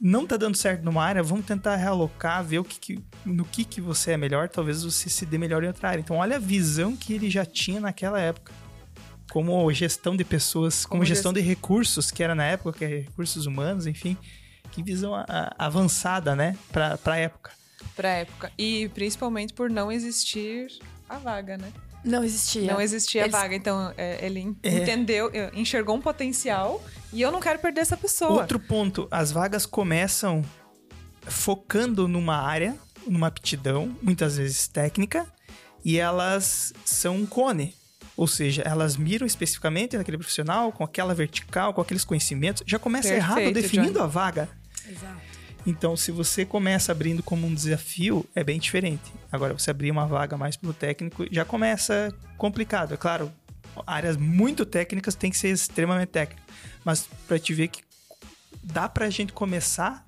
Não tá dando certo numa área, vamos tentar realocar, ver o que, que- no que, que você é melhor, talvez você se dê melhor em outra área. Então, olha a visão que ele já tinha naquela época. Como gestão de pessoas, como, Como gestão de recursos, que era na época, que é recursos humanos, enfim. Que visão a- a- avançada, né? Pra, pra época. Pra época. E principalmente por não existir a vaga, né? Não existia. Não existia Eles- a vaga. Então, é, ele É. entendeu, enxergou um potencial e eu não quero perder essa pessoa. Outro ponto, as vagas começam focando numa área, numa aptidão, muitas vezes técnica, e elas são um cone. Ou seja, elas miram especificamente naquele profissional, com aquela vertical, com aqueles conhecimentos. Já começa errado Perfeito, definindo Johnny. a vaga. Exato. Então, se você começa abrindo como um desafio, é bem diferente. Agora, você abrir uma vaga mais pelo técnico, já começa complicado. É claro, áreas muito técnicas tem que ser extremamente técnico. Mas para te ver que dá pra gente começar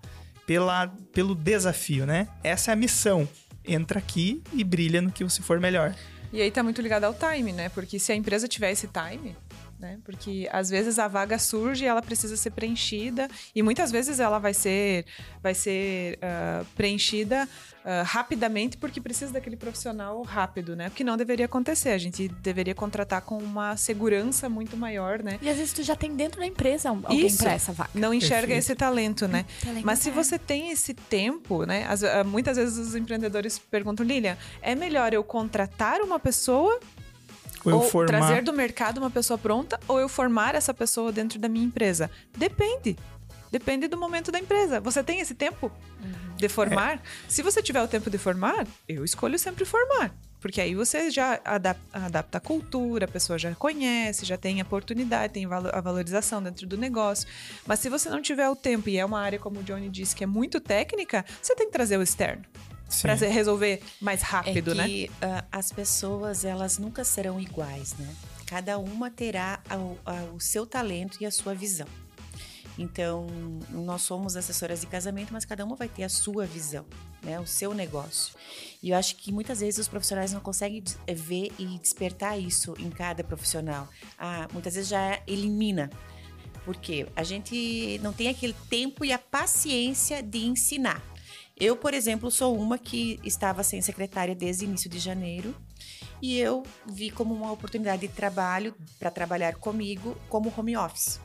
pela, pelo desafio, né? Essa é a missão. Entra aqui e brilha no que você for melhor. E aí tá muito ligado ao time, né? Porque se a empresa tiver esse time, né? Porque às vezes a vaga surge e ela precisa ser preenchida e muitas vezes ela vai ser vai ser ah, preenchida ah, rapidamente porque precisa daquele profissional rápido, né? O que não deveria acontecer. A gente deveria contratar com uma segurança muito maior, né? E às vezes tu já tem dentro da empresa alguém pra essa vaga. Não enxerga Perfeito. esse talento, né? Talento Mas se interno. você tem esse tempo, né? as- ah, muitas vezes os empreendedores perguntam, Lilian, é melhor eu contratar uma pessoa Ou eu ou formar. trazer do mercado uma pessoa pronta ou eu formar essa pessoa dentro da minha empresa? Depende. Depende do momento da empresa. Você tem esse tempo de formar? Se você tiver o tempo de formar, eu escolho sempre formar. Porque aí você já adap- adapta a cultura, a pessoa já conhece, já tem a oportunidade, tem a valorização dentro do negócio. Mas se você não tiver o tempo e é uma área, como o Johnny disse, que é muito técnica, você tem que trazer o externo. Para resolver mais rápido, é que, né? Uh, as pessoas, elas nunca serão iguais, né? Cada uma terá o seu talento e a sua visão. Então, nós somos assessoras de casamento, mas cada uma vai ter a sua visão, né? O seu negócio. E eu acho que muitas vezes os profissionais não conseguem eh, ver e despertar isso em cada profissional. Ah, muitas vezes já elimina. Porque a gente não tem aquele tempo e a paciência de ensinar. Eu, por exemplo, sou uma que estava sem secretária desde início de janeiro e eu vi como uma oportunidade de trabalho para trabalhar comigo como home office.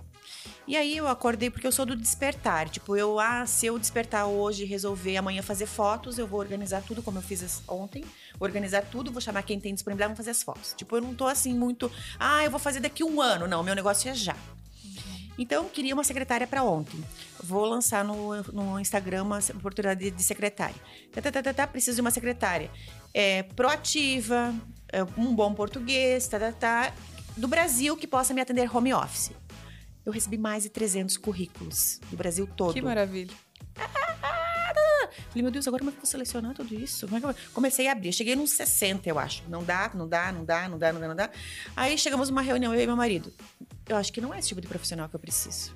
E aí eu acordei porque eu sou do despertar. Tipo, eu, ah, se eu despertar hoje e resolver amanhã fazer fotos, eu vou organizar tudo como eu fiz ontem. Organizar tudo, vou chamar quem tem disponibilidade, vamos fazer as fotos. Tipo, eu não tô assim muito, ah, eu vou fazer daqui um ano. Não, meu negócio é já. Então, queria uma secretária para ontem. Vou lançar no, no Instagram uma oportunidade de secretária. Tá, tá, tá, tá, tá preciso de uma secretária é, proativa, é, um bom português, tá, tá, tá, do Brasil que possa me atender home office eu recebi mais de 300 currículos do Brasil todo. Que maravilha. Falei, meu Deus, agora como é que eu vou selecionar tudo isso? É. Comecei a abrir. Cheguei nos 60, eu acho. Não dá, não dá, não dá, não dá, não dá, não dá. Aí chegamos numa reunião, eu e meu marido. Eu acho que não é esse tipo de profissional que eu preciso.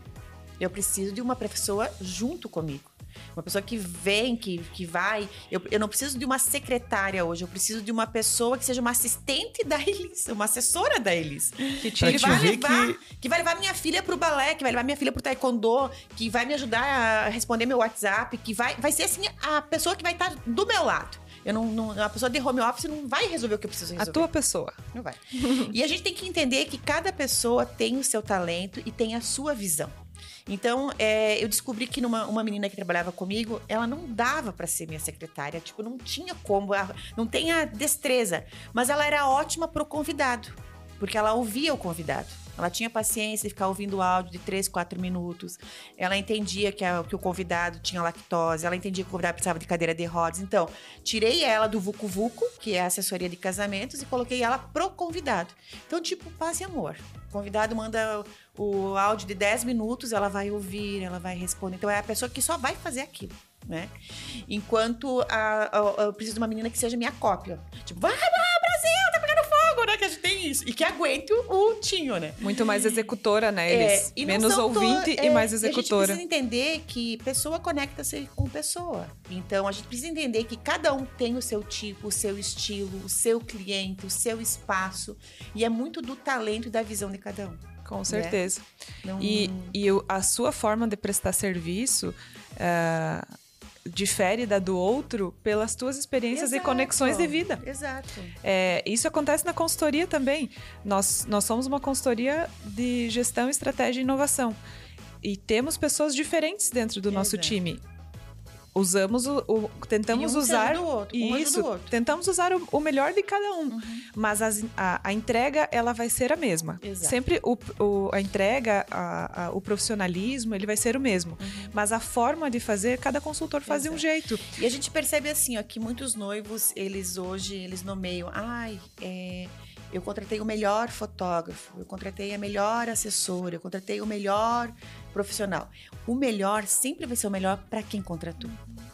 Eu preciso de uma pessoa junto comigo. Uma pessoa que vem, que, que vai. Eu, eu não preciso de uma secretária hoje, eu preciso de uma pessoa que seja uma assistente da Elis, uma assessora da Elis. Que, te, que vai levar, que... que... vai levar minha filha pro balé, que vai levar minha filha pro taekwondo, que vai me ajudar a responder meu WhatsApp, que vai, vai ser assim a pessoa que vai estar do meu lado. Eu não, não, a pessoa de home office não vai resolver o que eu preciso resolver. A tua pessoa. Não vai. e a gente tem que entender que cada pessoa tem o seu talento e tem a sua visão. Então, é, eu descobri que numa, uma menina que trabalhava comigo, ela não dava para ser minha secretária. Tipo, não tinha como, não tem a destreza. Mas ela era ótima pro convidado, porque ela ouvia o convidado. Ela tinha paciência de ficar ouvindo o áudio de 3, 4 minutos. Ela entendia que, a, que o convidado tinha lactose. Ela entendia que o convidado precisava de cadeira de rodas. Então, tirei ela do Vucu Vucu, que é a assessoria de casamentos, e coloquei ela pro convidado. Então, tipo, paz e amor. O convidado manda o áudio de 10 minutos, ela vai ouvir, ela vai responder. Então, é a pessoa que só vai fazer aquilo. Né? Enquanto a, a, eu preciso de uma menina que seja minha cópia. Tipo, vai, vai, Brasil, tá pegando fogo, né? Que a gente tem isso. E que aguente o, o tinho, né? Muito mais executora, né? Eles, é, menos ouvinte to... e mais executora. a gente precisa entender que pessoa conecta-se com pessoa. Então, a gente precisa entender que cada um tem o seu tipo, o seu estilo, o seu cliente, o seu espaço. E é muito do talento e da visão de cada um. Com né? certeza. Né? Não... E, e a sua forma de prestar serviço. Uh, difere da do outro pelas tuas experiências Exato. e conexões de vida. Exato. É, isso acontece na consultoria também. Nós, nós somos uma consultoria de gestão, estratégia e inovação. E temos pessoas diferentes dentro do nosso time usamos o, o tentamos um usar outro, um isso tentamos usar o, o, melhor de cada um uhum. mas as, a, a, entrega ela vai ser a mesma Exato. sempre o, o, a entrega a, a, o profissionalismo ele vai ser o mesmo uhum. mas a forma de fazer cada consultor faz de um jeito e a gente percebe assim ó, que muitos noivos eles hoje eles nomeiam ai é eu contratei o melhor fotógrafo, eu contratei a melhor assessora, eu contratei o melhor profissional. O melhor sempre vai ser o melhor para quem contratou.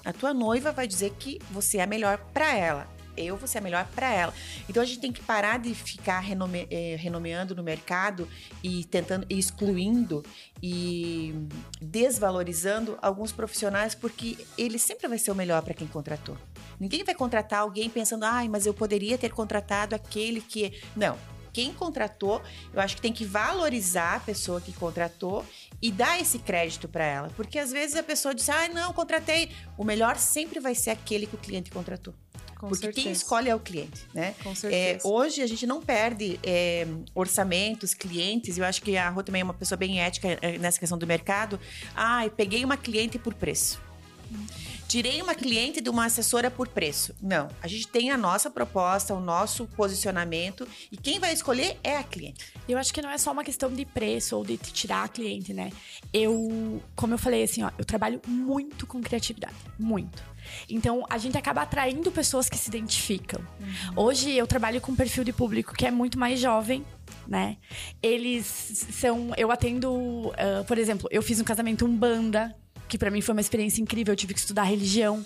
A tua noiva vai dizer que você é melhor para ela. Eu vou ser a melhor para ela. Então a gente tem que parar de ficar renome, eh, renomeando no mercado e tentando excluindo e desvalorizando alguns profissionais porque ele sempre vai ser o melhor para quem contratou. Ninguém vai contratar alguém pensando, ai, mas eu poderia ter contratado aquele que. Não. Quem contratou, eu acho que tem que valorizar a pessoa que contratou e dar esse crédito para ela. Porque às vezes a pessoa diz, ah, não, contratei. O melhor sempre vai ser aquele que o cliente contratou. Com Porque certeza. quem escolhe é o cliente, né? Com é, certeza. É, hoje a gente não perde é, orçamentos, clientes. Eu acho que a Rô também é uma pessoa bem ética é, nessa questão do mercado. Ah, peguei uma cliente por preço. Hum tirei uma cliente de uma assessora por preço. Não, a gente tem a nossa proposta, o nosso posicionamento e quem vai escolher é a cliente. Eu acho que não é só uma questão de preço ou de tirar a cliente, né? Eu, como eu falei assim, ó, eu trabalho muito com criatividade, muito. Então, a gente acaba atraindo pessoas que se identificam. Uhum. Hoje, eu trabalho com um perfil de público que é muito mais jovem, né? Eles são. Eu atendo, uh, por exemplo, eu fiz um casamento um banda que para mim foi uma experiência incrível. Eu tive que estudar religião,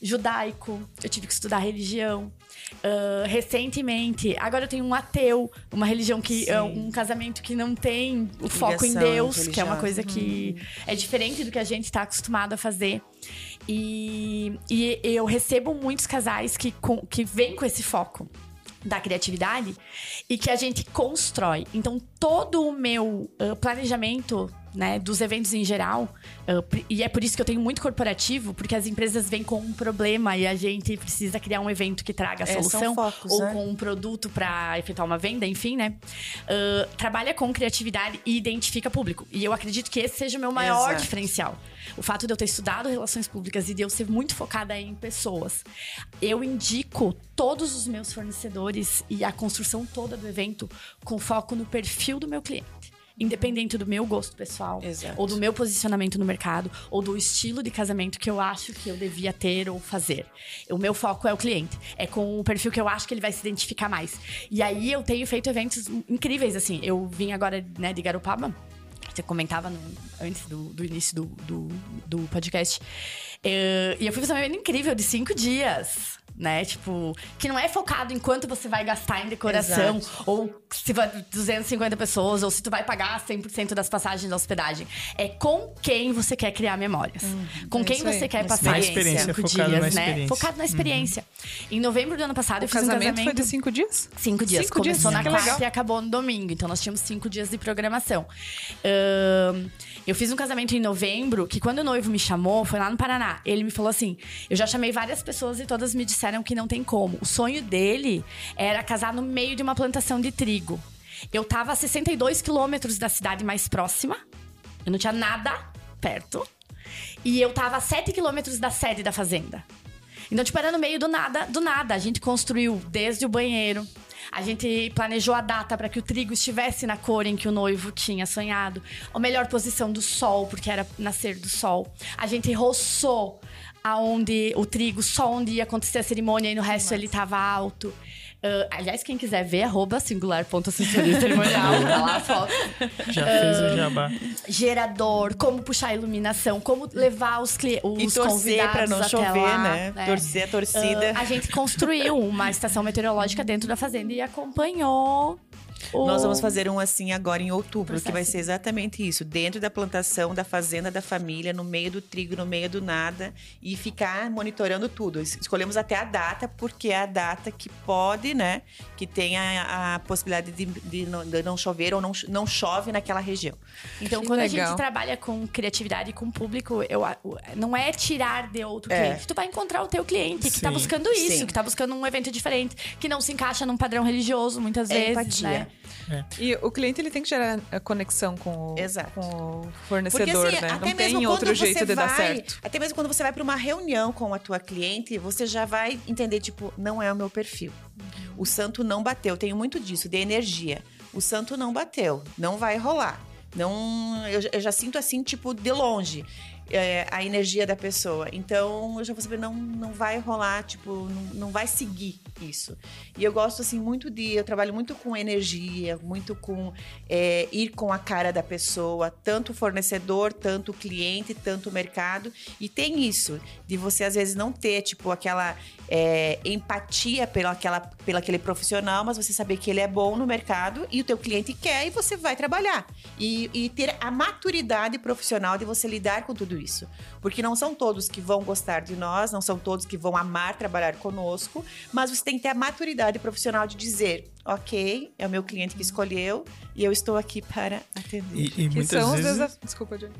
judaico, eu tive que estudar religião. Uh, recentemente, agora eu tenho um ateu, uma religião que. Uh, um casamento que não tem o foco em Deus, que é uma coisa que hum. é diferente do que a gente está acostumado a fazer. E, e eu recebo muitos casais que, com, que vêm com esse foco da criatividade e que a gente constrói. Então, todo o meu uh, planejamento né, dos eventos em geral. E é por isso que eu tenho muito corporativo, porque as empresas vêm com um problema e a gente precisa criar um evento que traga a é, solução. Focos, ou né? com um produto para efetuar uma venda, enfim, né? Uh, trabalha com criatividade e identifica público. E eu acredito que esse seja o meu maior Exato. diferencial. O fato de eu ter estudado relações públicas e de eu ser muito focada em pessoas. Eu indico todos os meus fornecedores e a construção toda do evento com foco no perfil do meu cliente independente do meu gosto pessoal, Exato. ou do meu posicionamento no mercado, ou do estilo de casamento que eu acho que eu devia ter ou fazer. O meu foco é o cliente, é com o perfil que eu acho que ele vai se identificar mais. E aí eu tenho feito eventos incríveis, assim. Eu vim agora, né, de Garopaba, você comentava no, antes do, do início do, do, do podcast. Eu, e eu fui fazer um evento incrível de cinco dias né? Tipo, que não é focado em quanto você vai gastar em decoração, Exato. ou se vai 250 pessoas, ou se tu vai pagar 100% das passagens da hospedagem. É com quem você quer criar memórias. Uhum. Com é quem você aí. quer passar experiência, cinco dias, na né? Focado na experiência. Uhum. Em novembro do ano passado, o eu fiz um casamento. foi de cinco dias? Cinco dias. Cinco Começou dias. na quarta legal. e acabou no domingo. Então, nós tínhamos cinco dias de programação. Uh, eu fiz um casamento em novembro, que quando o noivo me chamou, foi lá no Paraná. Ele me falou assim: eu já chamei várias pessoas e todas me disseram que não tem como. O sonho dele era casar no meio de uma plantação de trigo. Eu tava a 62 quilômetros da cidade mais próxima. Eu não tinha nada perto. E eu tava a 7 quilômetros da sede da fazenda. Então, tipo, era no meio do nada, do nada. A gente construiu desde o banheiro, a gente planejou a data para que o trigo estivesse na cor em que o noivo tinha sonhado. A melhor posição do sol, porque era nascer do sol. A gente roçou aonde o trigo, só onde ia acontecer a cerimônia e no resto Nossa. ele estava alto. Uh, aliás, quem quiser ver, arroba singular.assessoria cerimonial, tá lá a foto. Já uh, fez o jabá. Gerador, como puxar a iluminação, como levar os, os e torcer para não chover, lá, né? né? Torcer a torcida. Uh, a gente construiu uma estação meteorológica dentro da fazenda e acompanhou nós vamos fazer um assim agora em outubro, Processo. que vai ser exatamente isso. Dentro da plantação, da fazenda da família, no meio do trigo, no meio do nada. E ficar monitorando tudo. Escolhemos até a data, porque é a data que pode, né? Que tem a, a possibilidade de, de, não, de, não, chover ou não, não chove naquela região. Então, que quando legal. a gente trabalha com criatividade e com público, eu, não é tirar de outro é. cliente. Tu vai encontrar o teu cliente que está buscando isso, Sim. que está buscando um evento diferente, que não se encaixa num padrão religioso, muitas é vezes. Empatia. Né? É. E o cliente ele tem que gerar a conexão com o, com o fornecedor, Porque, assim, né? Não tem outro jeito de vai, dar certo. Até mesmo quando você vai para uma reunião com a tua cliente, você já vai entender, tipo, não é o meu perfil. O santo não bateu. Tenho muito disso, de energia. O santo não bateu. Não vai rolar. Não, eu, eu já sinto assim, tipo, de longe é, a energia da pessoa. Então eu já vou saber, não, não vai rolar, tipo, não, não vai seguir isso. E eu gosto, assim, muito de. Eu trabalho muito com energia, muito com é, ir com a cara da pessoa, tanto o fornecedor, tanto o cliente, tanto o mercado. E tem isso, de você às vezes não ter, tipo, aquela é, empatia pela, aquela, pela aquele profissional, mas você saber que ele é bom no mercado e o teu cliente quer e você vai trabalhar. E, e ter a maturidade profissional de você lidar com tudo isso. Porque não são todos que vão gostar de nós, não são todos que vão amar trabalhar conosco, mas você tem que ter a maturidade profissional de dizer, ok, é o meu cliente que escolheu e eu estou aqui para atender. E, e muitas vezes... Desculpa, Johnny.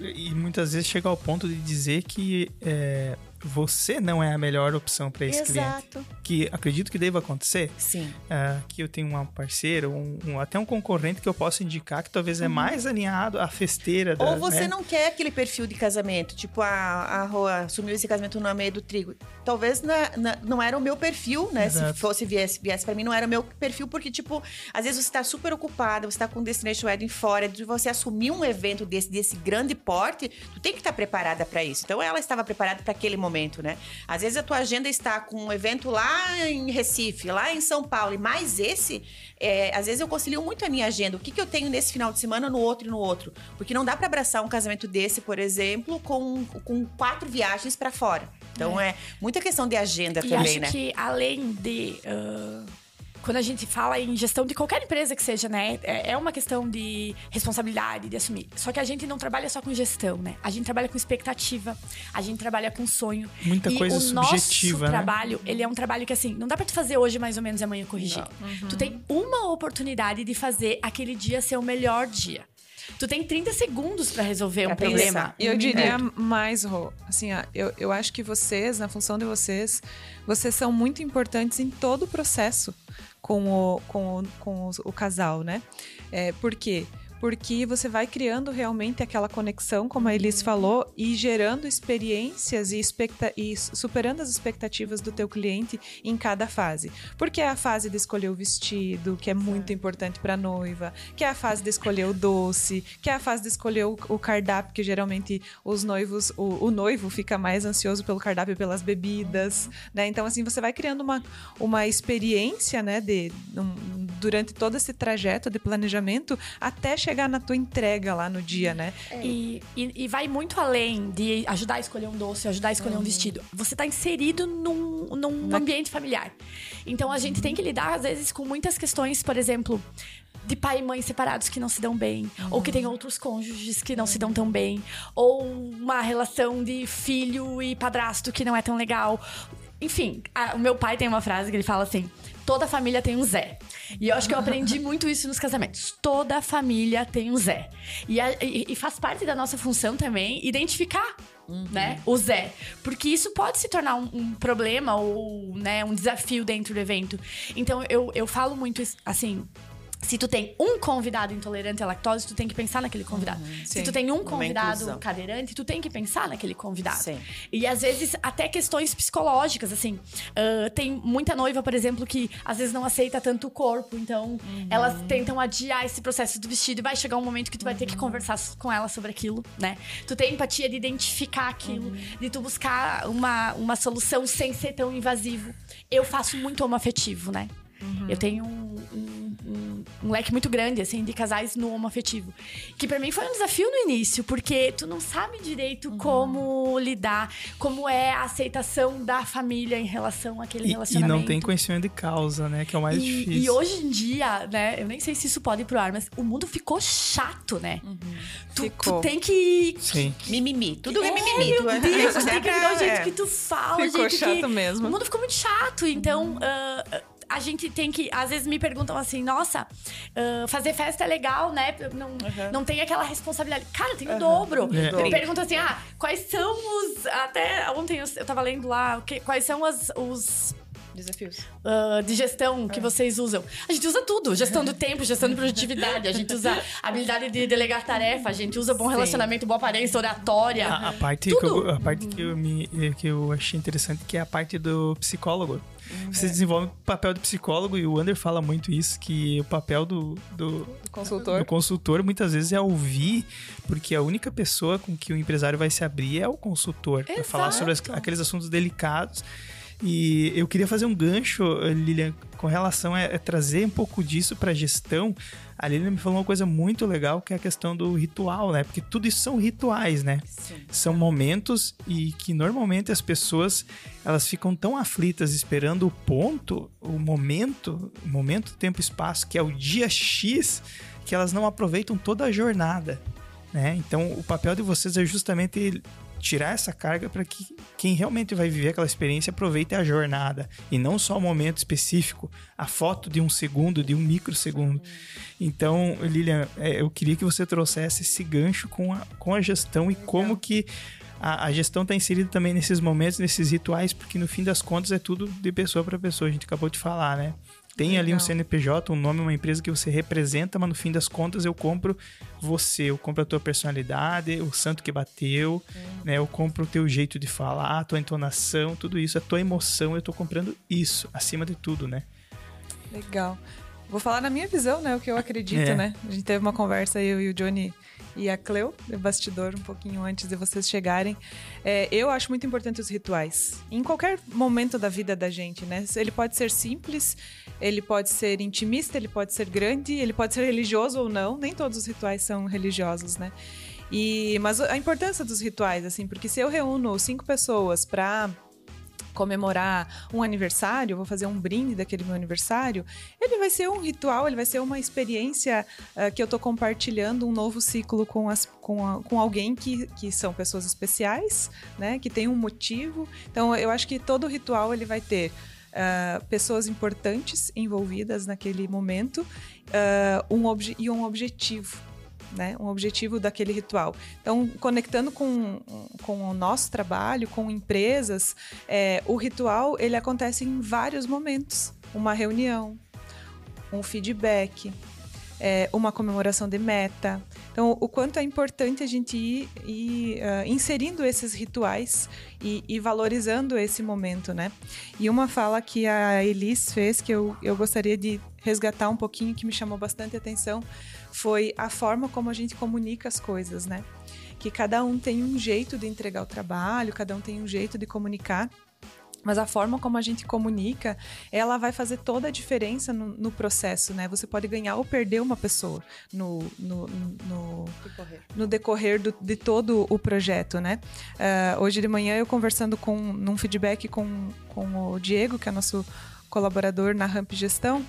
E muitas vezes chega ao ponto de dizer que... É você não é a melhor opção para esse Exato. cliente. Que acredito que deva acontecer. Sim. Uh, que eu tenho uma parceira, um, um, até um concorrente que eu posso indicar que talvez é uhum. é mais alinhado à festeira. Da, Ou você né? não quer aquele perfil de casamento, tipo, a, a Rua assumiu esse casamento no meio do trigo. Talvez na, na, não era o meu perfil, né? Exato. Se fosse viesse, viesse para mim, não era o meu perfil, porque, tipo, às vezes você tá super você tá com o Destination Wedding fora, de você assumir um evento desse, desse grande porte, tu tem que estar tá preparada para isso. Então ela estava preparada para aquele momento momento, né? Às vezes a tua agenda está com um evento lá em Recife, lá em São Paulo, e mais esse, é, às vezes eu concilio muito a minha agenda. O que, que eu tenho nesse final de semana, no outro e no outro? Porque não dá para abraçar um casamento desse, por exemplo, com, com quatro viagens para fora. Então é. é. muita questão de agenda e também, acho né? que além de. Uh quando a gente fala em gestão de qualquer empresa que seja, né? É, é uma questão de responsabilidade, de assumir. Só que a gente não trabalha só com gestão, né? A gente trabalha com expectativa, a gente trabalha com sonho. Muita e coisa o subjetiva, nosso né? trabalho, ele é um trabalho que assim, não dá pra tu fazer hoje mais ou menos e amanhã corrigir. Uhum. Tu tem uma oportunidade de fazer aquele dia ser o melhor dia. Tu tem 30 segundos para resolver Pra um problema. E eu Um diria minuto. mais, Rô, assim, ó, eu, eu acho que vocês, na função de vocês, vocês são muito importantes em todo o processo com o, com o, com os- o casal, né? É, por quê? Porque você vai criando realmente aquela conexão, como a Elis falou, e gerando experiências e, e superando as expectativas do teu cliente em cada fase. Porque é a fase de escolher o vestido, que é muito importante para noiva, que é a fase de escolher o doce, que é a fase de escolher o, o cardápio, que geralmente os noivos, o, o noivo fica mais ansioso pelo cardápio e pelas bebidas, né? Então assim você vai criando uma, uma experiência, né, de um- durante todo esse trajeto de planejamento até chegar na tua entrega lá no dia, né? E, e, e vai muito além de ajudar a escolher um doce, ajudar a escolher um vestido. Você tá inserido num, num ambiente familiar. Então a gente tem que lidar, às vezes, com muitas questões, por exemplo. De pai e mãe separados que não se dão bem, ou que tem outros cônjuges que não se dão tão bem, ou uma relação de filho e padrasto que não é tão legal. Enfim, a- o meu pai tem uma frase que ele fala assim: toda família tem um Zé. E eu acho que eu aprendi [LAUGHS] muito isso nos casamentos. Toda família tem um Zé. E, a- e- e faz parte da nossa função também identificar. Né, o Zé. Porque isso pode se tornar um, um problema ou né, um desafio dentro do evento. Então eu, eu falo muito isso, assim. Se tu tem um convidado intolerante à lactose, tu tem que pensar naquele convidado. Se sim. tu tem um convidado cadeirante, tu tem que pensar naquele convidado. Sim. E às vezes até questões psicológicas, assim. Ah, tem muita noiva, por exemplo, que às vezes não aceita tanto o corpo. Então, elas tentam adiar esse processo do vestido. E vai chegar um momento que tu vai ter que conversar com ela sobre aquilo, né? Tu tem empatia de identificar aquilo, de tu buscar uma, uma solução sem ser tão invasivo. Eu faço muito homoafetivo, né? Eu tenho um, um- um- um leque muito grande, assim, de casais no homoafetivo. Que pra mim foi um desafio no início, porque tu não sabe direito como lidar, como é a aceitação da família em relação àquele E, e relacionamento. não tem conhecimento de causa, né? Que é o mais E, difícil. e hoje em dia, né, eu nem sei se isso pode ir pro ar, mas o mundo ficou chato, né? Tu, tu Ficou. tem que. Sim. Mimimi. Tudo é, É, mimimi. Meu Tu é- Deus, dá tem que [LAUGHS] ver o jeito é. que tu fala, o Ficou jeito chato que... mesmo. O mundo ficou muito chato, então... ah, a gente tem que. Às vezes me perguntam assim, nossa, ah, fazer festa é legal, né? Não, não tem aquela responsabilidade. Cara, tem o dobro. É. Me perguntam assim, ah, quais são os. Até ontem eu, eu tava lendo lá, que- quais são as, os Desafios. ah, de gestão que vocês usam? A gente usa tudo. Gestão do tempo, gestão de produtividade. A gente usa habilidade de delegar tarefa. A gente usa bom relacionamento, boa aparência, oratória. A, a parte, que Tudo. eu, a parte que, eu me, que eu achei interessante que é a parte do psicólogo. Uhum. Você desenvolve o papel do psicólogo e o Wander fala muito isso, que o papel do, do, Consultor. do consultor muitas vezes é ouvir, porque a única pessoa com que o empresário vai se abrir é o consultor, para falar sobre as- aqueles assuntos delicados. E eu queria fazer um gancho, Lilian, com relação a, a trazer um pouco disso para gestão. A Lilian me falou uma coisa muito legal, que é a questão do ritual, né? Porque tudo isso são rituais, né? São momentos e que normalmente as pessoas elas ficam tão aflitas esperando o ponto, o momento, o momento, tempo espaço, que é o dia X, que elas não aproveitam toda a jornada, né? Então, o papel de vocês é justamente tirar essa carga para que quem realmente vai viver aquela experiência aproveite a jornada e não só o momento específico, a foto de um segundo, de um microsegundo. Então, Lilian, é, eu queria que você trouxesse esse gancho com a, com a gestão e como que a, a gestão está inserida também nesses momentos, nesses rituais, porque no fim das contas é tudo de pessoa para pessoa, a gente acabou de falar, né? Tem ali um Legal. CNPJ, um nome, uma empresa que você representa, mas no fim das contas eu compro você, eu compro a tua personalidade, o santo que bateu, né? Eu compro o teu jeito de falar, a tua entonação, tudo isso, a tua emoção, eu tô comprando isso, acima de tudo, né? Legal. Vou falar na minha visão, né? O que eu acredito, É. né? A gente teve uma conversa, eu e o Johnny, e a Cleo, o bastidor, um pouquinho antes de vocês chegarem. É, eu acho muito importante os rituais. Em qualquer momento da vida da gente, né? Ele pode ser simples, ele pode ser intimista, ele pode ser grande, ele pode ser religioso ou não. Nem todos os rituais são religiosos, né? E, mas a importância dos rituais, assim, porque se eu reúno cinco pessoas para comemorar um aniversário, vou fazer um brinde daquele meu aniversário, ele vai ser um ritual, ele vai ser uma experiência uh, que eu estou compartilhando um novo ciclo com, as, com, a, com alguém que, que são pessoas especiais, né? Que tem um motivo. Então, eu acho que todo ritual ele vai ter uh, pessoas importantes envolvidas naquele momento uh, um e um objetivo né? Um objetivo daquele ritual. Então, conectando com, com o nosso trabalho, com empresas, é, o ritual ele acontece em vários momentos. Uma reunião, um feedback, é, uma comemoração de meta. Então, o quanto é importante a gente ir, ir uh, inserindo esses rituais e, e, valorizando esse momento, né? E uma fala que a Elis fez que eu, eu gostaria de resgatar um pouquinho, que me chamou bastante atenção, foi a forma como a gente comunica as coisas, né? Que cada um tem um jeito de entregar o trabalho, cada um tem um jeito de comunicar. Mas a forma como a gente comunica, ela vai fazer toda a diferença no, no processo, né? Você pode ganhar ou perder uma pessoa no, no, no, decorrer, no decorrer do, de todo o projeto, né? Uh, hoje de manhã eu conversando com, num feedback com, com o Diego, que é nosso colaborador na Ramp Gestão,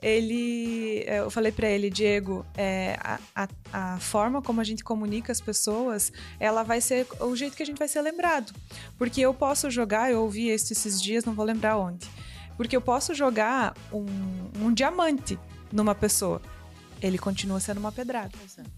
ele é, eu falei para ele Diego é, a, a, a, forma como a gente comunica as pessoas ela vai ser o jeito que a gente vai ser lembrado. Porque eu posso jogar eu ouvi isso esses dias não vou lembrar onde. Porque eu posso jogar um, um diamante numa pessoa. Ele continua sendo uma pedrada. Exato.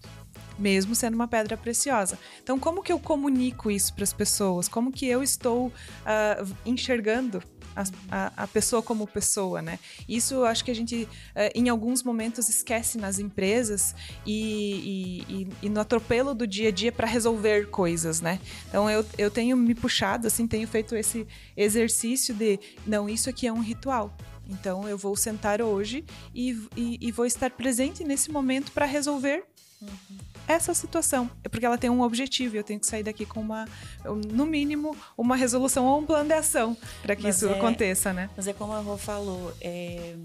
mesmo sendo uma pedra preciosa. Então como que eu comunico isso para as pessoas? Como que eu estou uh, enxergando a, a, pessoa como pessoa, né? Isso eu acho que a gente, eh, em alguns momentos, esquece nas empresas e, e, e, e no atropelo do dia a dia para resolver coisas, né? Então eu, eu tenho me puxado, assim, tenho feito esse exercício de, não, isso aqui é um ritual. Então eu vou sentar hoje e, e vou estar presente nesse momento para resolver Uhum. Essa situação. É porque ela tem um objetivo e eu tenho que sair daqui com uma, no mínimo, uma resolução ou um plano de ação para que mas isso é, aconteça, né? Mas é como a Rô falou, é,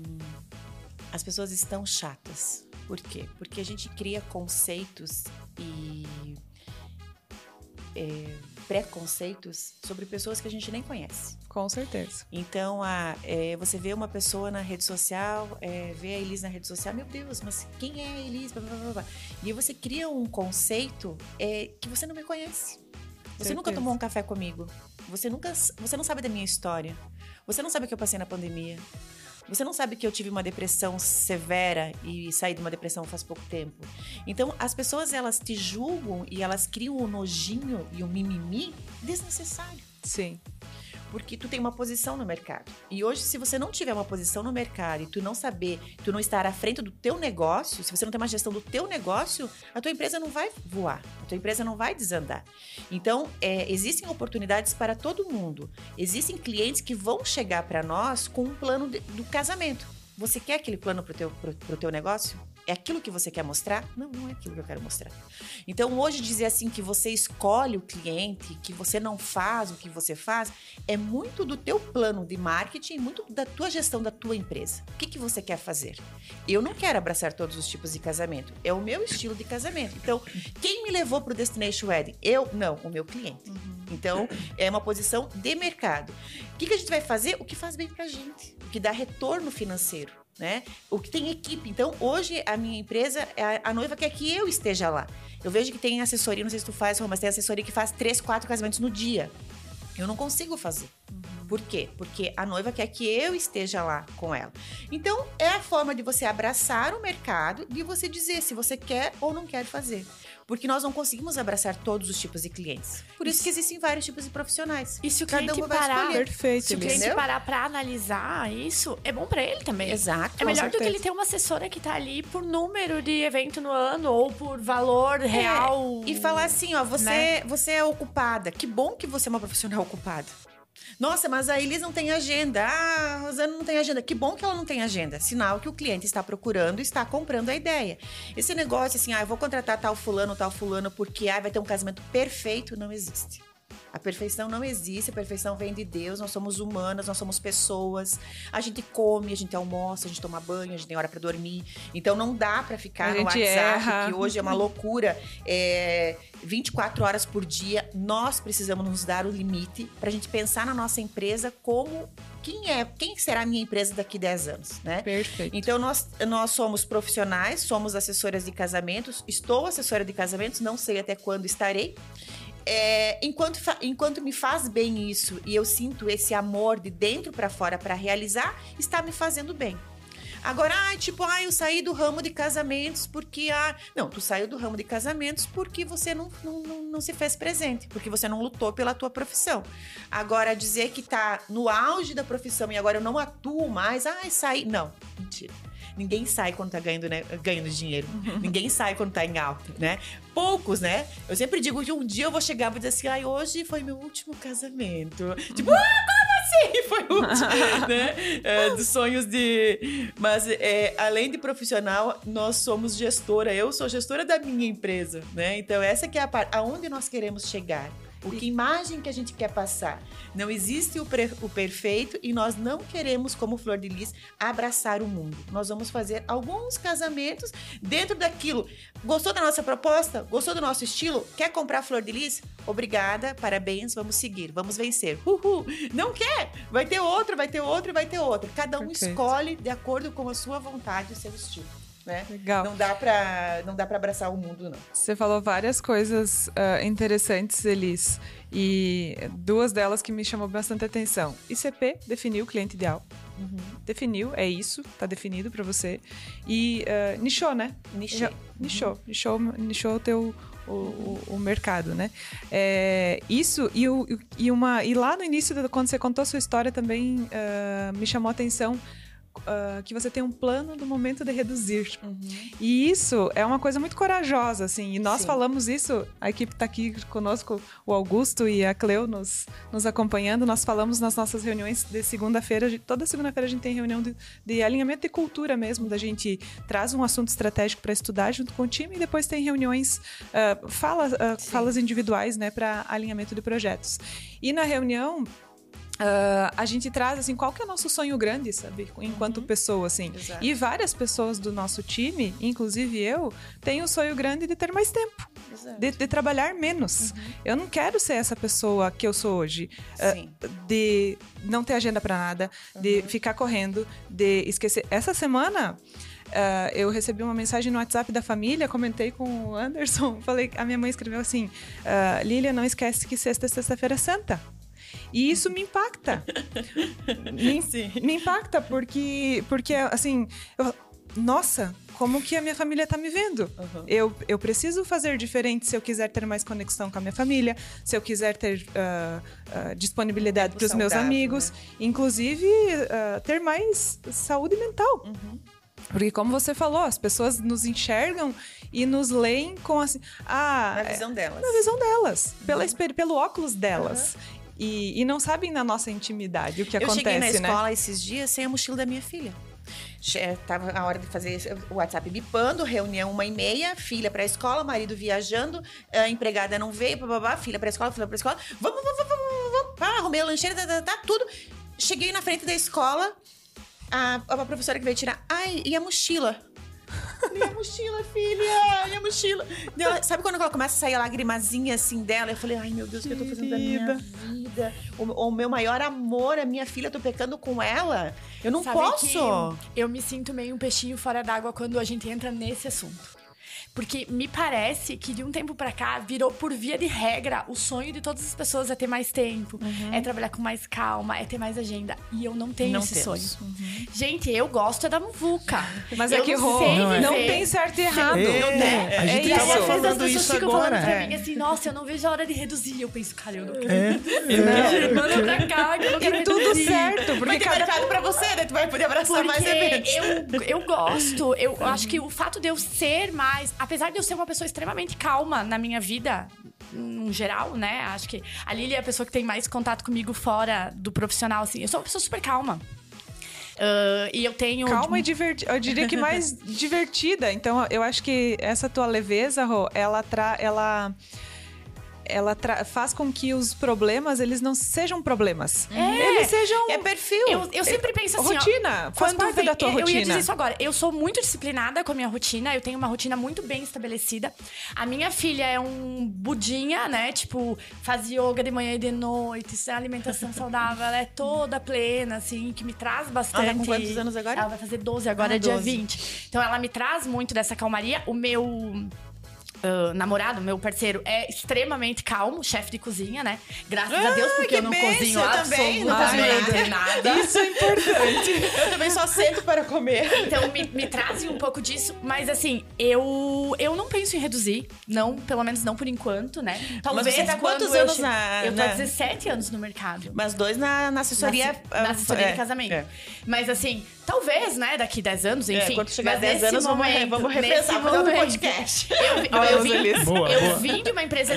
as pessoas estão chatas. Por quê? Porque a gente cria conceitos e é, preconceitos sobre pessoas que a gente nem conhece. Com certeza. Então, a, é, você vê uma pessoa na rede social, é, vê a Elis na rede social, meu Deus, mas quem é a Elis? Blá, blá, blá, e aí você cria um conceito é, que você não me conhece. Você certeza. nunca tomou um café comigo. Você nunca, você não sabe da minha história. Você não sabe o que eu passei na pandemia. Você não sabe que eu tive uma depressão severa e saí de uma depressão faz pouco tempo. Então, as pessoas elas te julgam e elas criam um nojinho e um mimimi desnecessário. Sim porque tu tem uma posição no mercado. E hoje, se você não tiver uma posição no mercado e tu não saber, tu não estar à frente do teu negócio, se você não tem uma gestão do teu negócio, a tua empresa não vai voar, a tua empresa não vai desandar. Então, é, existem oportunidades para todo mundo. Existem clientes que vão chegar para nós com um plano de, do casamento. Você quer aquele plano para o teu, teu negócio? É aquilo que você quer mostrar? Não, não é aquilo que eu quero mostrar. Então, hoje, dizer assim que você escolhe o cliente, que você não faz o que você faz, é muito do teu plano de marketing, muito da tua gestão da tua empresa. O que, que você quer fazer? Eu não quero abraçar todos os tipos de casamento. É o meu estilo de casamento. Então, quem me levou para o Destination Wedding? Eu? Não, o meu cliente. Uhum. Então, é uma posição de mercado. O que, que a gente vai fazer? O que faz bem para a gente. O que dá retorno financeiro né? O que tem equipe. Então, hoje, a minha empresa, a, a, noiva quer que eu esteja lá. Eu vejo que tem assessoria, não sei se tu faz, mas tem assessoria que faz três, quatro casamentos no dia. Eu não consigo fazer. Uhum. Por quê? Porque a noiva quer que eu esteja lá com ela. Então, é a forma de você abraçar o mercado e você dizer se você quer ou não quer fazer porque nós não conseguimos abraçar todos os tipos de clientes. Por isso que existem vários tipos de profissionais. E se o cliente Cada um parar, Perfeito, se o cliente entendeu? parar para analisar isso, é bom para ele também. Exato. É melhor do que ele ter uma assessora que tá ali por número de evento no ano ou por valor é, real. E falar assim, ó, você, né? você é ocupada. Que bom que você é uma profissional ocupada. Nossa, mas a Elis não tem agenda. Ah, a Rosana não tem agenda. Que bom que ela não tem agenda. Sinal que o cliente está procurando e está comprando a ideia. Esse negócio assim, ah, eu vou contratar tal fulano, tal fulano, porque ah, vai ter um casamento perfeito, não existe. A perfeição não existe, a perfeição vem de Deus. Nós somos humanas, nós somos pessoas. A gente come, a gente almoça, a gente toma banho, a gente tem hora para dormir. Então não dá para ficar A no WhatsApp, erra. que hoje é uma loucura. É, 24 horas por dia, nós precisamos nos dar o limite para a gente pensar na nossa empresa como quem é, quem será a minha empresa daqui 10 anos, né? Perfeito. Então, nós, nós somos profissionais, somos assessoras de casamentos. Estou assessora de casamentos, não sei até quando estarei. É, enquanto, enquanto me faz bem isso e eu sinto esse amor de dentro para fora para realizar, está me fazendo bem. Agora, ah, tipo, ah, eu saí do ramo de casamentos porque. Ah... Não, tu saiu do ramo de casamentos porque você não, não, não, não se fez presente, porque você não lutou pela tua profissão. Agora, dizer que tá no auge da profissão e agora eu não atuo mais, ah, saí. Não, mentira. Ninguém sai quando tá ganhando, né, ganhando dinheiro. Ninguém sai quando tá em alta, né? Poucos, né? Eu sempre digo que um dia eu vou chegar e vou dizer assim, ai, hoje foi meu último casamento. Tipo, ah, como assim? [LAUGHS] Foi o último, né? É, dos sonhos de... Mas, é, além de profissional, nós somos gestora. Eu sou gestora da minha empresa, né? Então, essa que é a parte... Aonde nós queremos chegar? O que imagem que a gente quer passar? Não existe o, o perfeito e nós não queremos, como Flor de Lis, abraçar o mundo. Nós vamos fazer alguns casamentos dentro daquilo. Gostou da nossa proposta? Gostou do nosso estilo? Quer comprar Flor de Lis? Obrigada, parabéns, vamos seguir, vamos vencer. Uhul! Não quer? Vai ter outro, vai ter outro, vai ter outro. Cada um Perfeito. escolhe de acordo com a sua vontade o seu estilo. Né? Legal. Não dá pra, não dá pra abraçar o mundo, não. Você falou várias coisas ah, interessantes, Elis, e duas delas que me chamou bastante atenção. ICP definiu o cliente ideal. Definiu, é isso, tá definido pra você. E ah, nichou, né? Nichei. Já- Nichou, nichou, nichou o teu o, o, o mercado, né? É, isso e, o, e uma e lá no início quando você contou a sua história também ah, me chamou a atenção ah, que você tem um plano do momento de reduzir. E isso é uma coisa muito corajosa, assim. E nós Sim. falamos isso, a equipe está aqui conosco, o Augusto e a Cleo nos, nos acompanhando. Nós falamos nas nossas reuniões de segunda-feira. Toda segunda-feira a gente tem reunião de, de alinhamento de cultura mesmo, da gente traz um assunto estratégico para estudar junto com o time e depois tem reuniões, ah, fala, Sim. falas individuais, né, para alinhamento de projetos. E na reunião. Ah, a gente traz assim qual que é o nosso sonho grande, sabe? Enquanto pessoa, assim. Exato. E várias pessoas do nosso time, inclusive eu, têm o sonho grande de ter mais tempo, de, de trabalhar menos. Eu não quero ser essa pessoa que eu sou hoje, Sim. de não ter agenda pra nada, de ficar correndo, de esquecer. Essa semana. ah, eu recebi uma mensagem no WhatsApp da família, comentei com o Anderson, [LAUGHS] falei, a minha mãe escreveu assim: ah, Lília, não esquece que sexta é sexta-feira santa. E isso me impacta. [LAUGHS] me, Sim. me impacta porque, porque assim, eu- nossa, como que a minha família tá me vendo? Uhum. Eu, eu preciso fazer diferente se eu quiser ter mais conexão com a minha família, se eu quiser ter ah, ah, disponibilidade para os meus amigos, né? inclusive ah, ter mais saúde mental. Uhum. Porque, como você falou, as pessoas nos enxergam e nos leem com assim. Ah, Na visão delas. na visão delas, pela, experi- pelo óculos delas. E, e não sabem na nossa intimidade o que eu acontece, cheguei na né? escola esses dias sem a mochila da minha filha. Che- Tava a hora de fazer o WhatsApp bipando, reunião uma e meia, filha pra escola, marido viajando, a empregada não veio, bababá, filha pra escola, filha pra escola. Vamos, vamos, vamos, vamos, vamos. Arrumei a lancheira, tá, tá, tá, tudo. Cheguei na frente da escola, a, a professora que veio tirar, ai, e a mochila? Minha mochila, filha, minha mochila. Ela- sabe quando ela começa a sair a lagrimazinha assim dela? Eu falei, ai meu Deus, o que eu tô fazendo da minha vida? O, o meu maior amor, a minha filha, eu tô pecando com ela? Eu não Sabe posso. eu me sinto meio um peixinho fora d'água quando a gente entra nesse assunto. Porque me parece que de um tempo pra cá virou por via de regra o sonho de todas as pessoas é ter mais tempo, é trabalhar com mais calma, é ter mais agenda. E eu não tenho Não esse temos. sonho. Gente, eu gosto é da muvuca. Mas eu é que não sei não, viver tem certo e errado. É, né? a gente É E aí, tava às vezes, as pessoas isso ficam agora. falando pra É. mim assim, nossa, eu não vejo a hora de reduzir. Eu penso, cara, eu não quero É, reduzir. Manda pra cá, que eu não quero E tudo reduzir. certo, Vai porque ter cada mercado pra você, né? Tu vai poder abraçar mais eventos. Porque eu, eu gosto, eu acho que o fato de eu ser mais. Apesar de eu ser uma pessoa extremamente calma na minha vida, no geral, né? Acho que a Lili é a pessoa que tem mais contato comigo fora do profissional, assim. Eu sou uma pessoa super calma. Uh, e eu tenho. Calma e divertida. Eu diria que mais [LAUGHS] divertida. Então, eu acho que essa tua leveza, Rô, ela, tra ela ela faz com que os problemas eles não sejam problemas. É, eles sejam. É perfil. Eu, eu sempre penso assim. Rotina. Ó, faz parte da tua eu, rotina. Eu ia dizer isso agora. Eu sou muito disciplinada com a minha rotina. Eu tenho uma rotina muito bem estabelecida. A minha filha é um budinha, né? Tipo, faz yoga de manhã e de noite, é alimentação [LAUGHS] saudável. Ela é toda plena, assim, que me traz bastante. Ela tá com quantos anos agora? Ela vai fazer 12 agora, ah, é dia 12. 20. Então ela me traz muito dessa calmaria. O meu Uh, namorado, meu parceiro, é extremamente calmo, chefe de cozinha, né? Graças ah, a Deus, porque eu não bênção, cozinho eu também, não absolutamente nada. [LAUGHS] Isso é importante. eu também só sento para comer. Então, me, me trazem um pouco disso. Mas, assim, eu, eu não penso em reduzir. Não, pelo menos não por enquanto, né? Talvez mas você tá quantos eu anos che... na... Eu tô na... há 17 anos no mercado. Mas dois na, na assessoria... Na, na assessoria é, de casamento. É. Mas, assim, talvez, né? Daqui 10 anos, enfim. É, quando chegar mas 10 anos, momento, vamos, vamos repensar fazer um podcast. Eu, eu vim, Boa, eu boa. vim de uma empresa,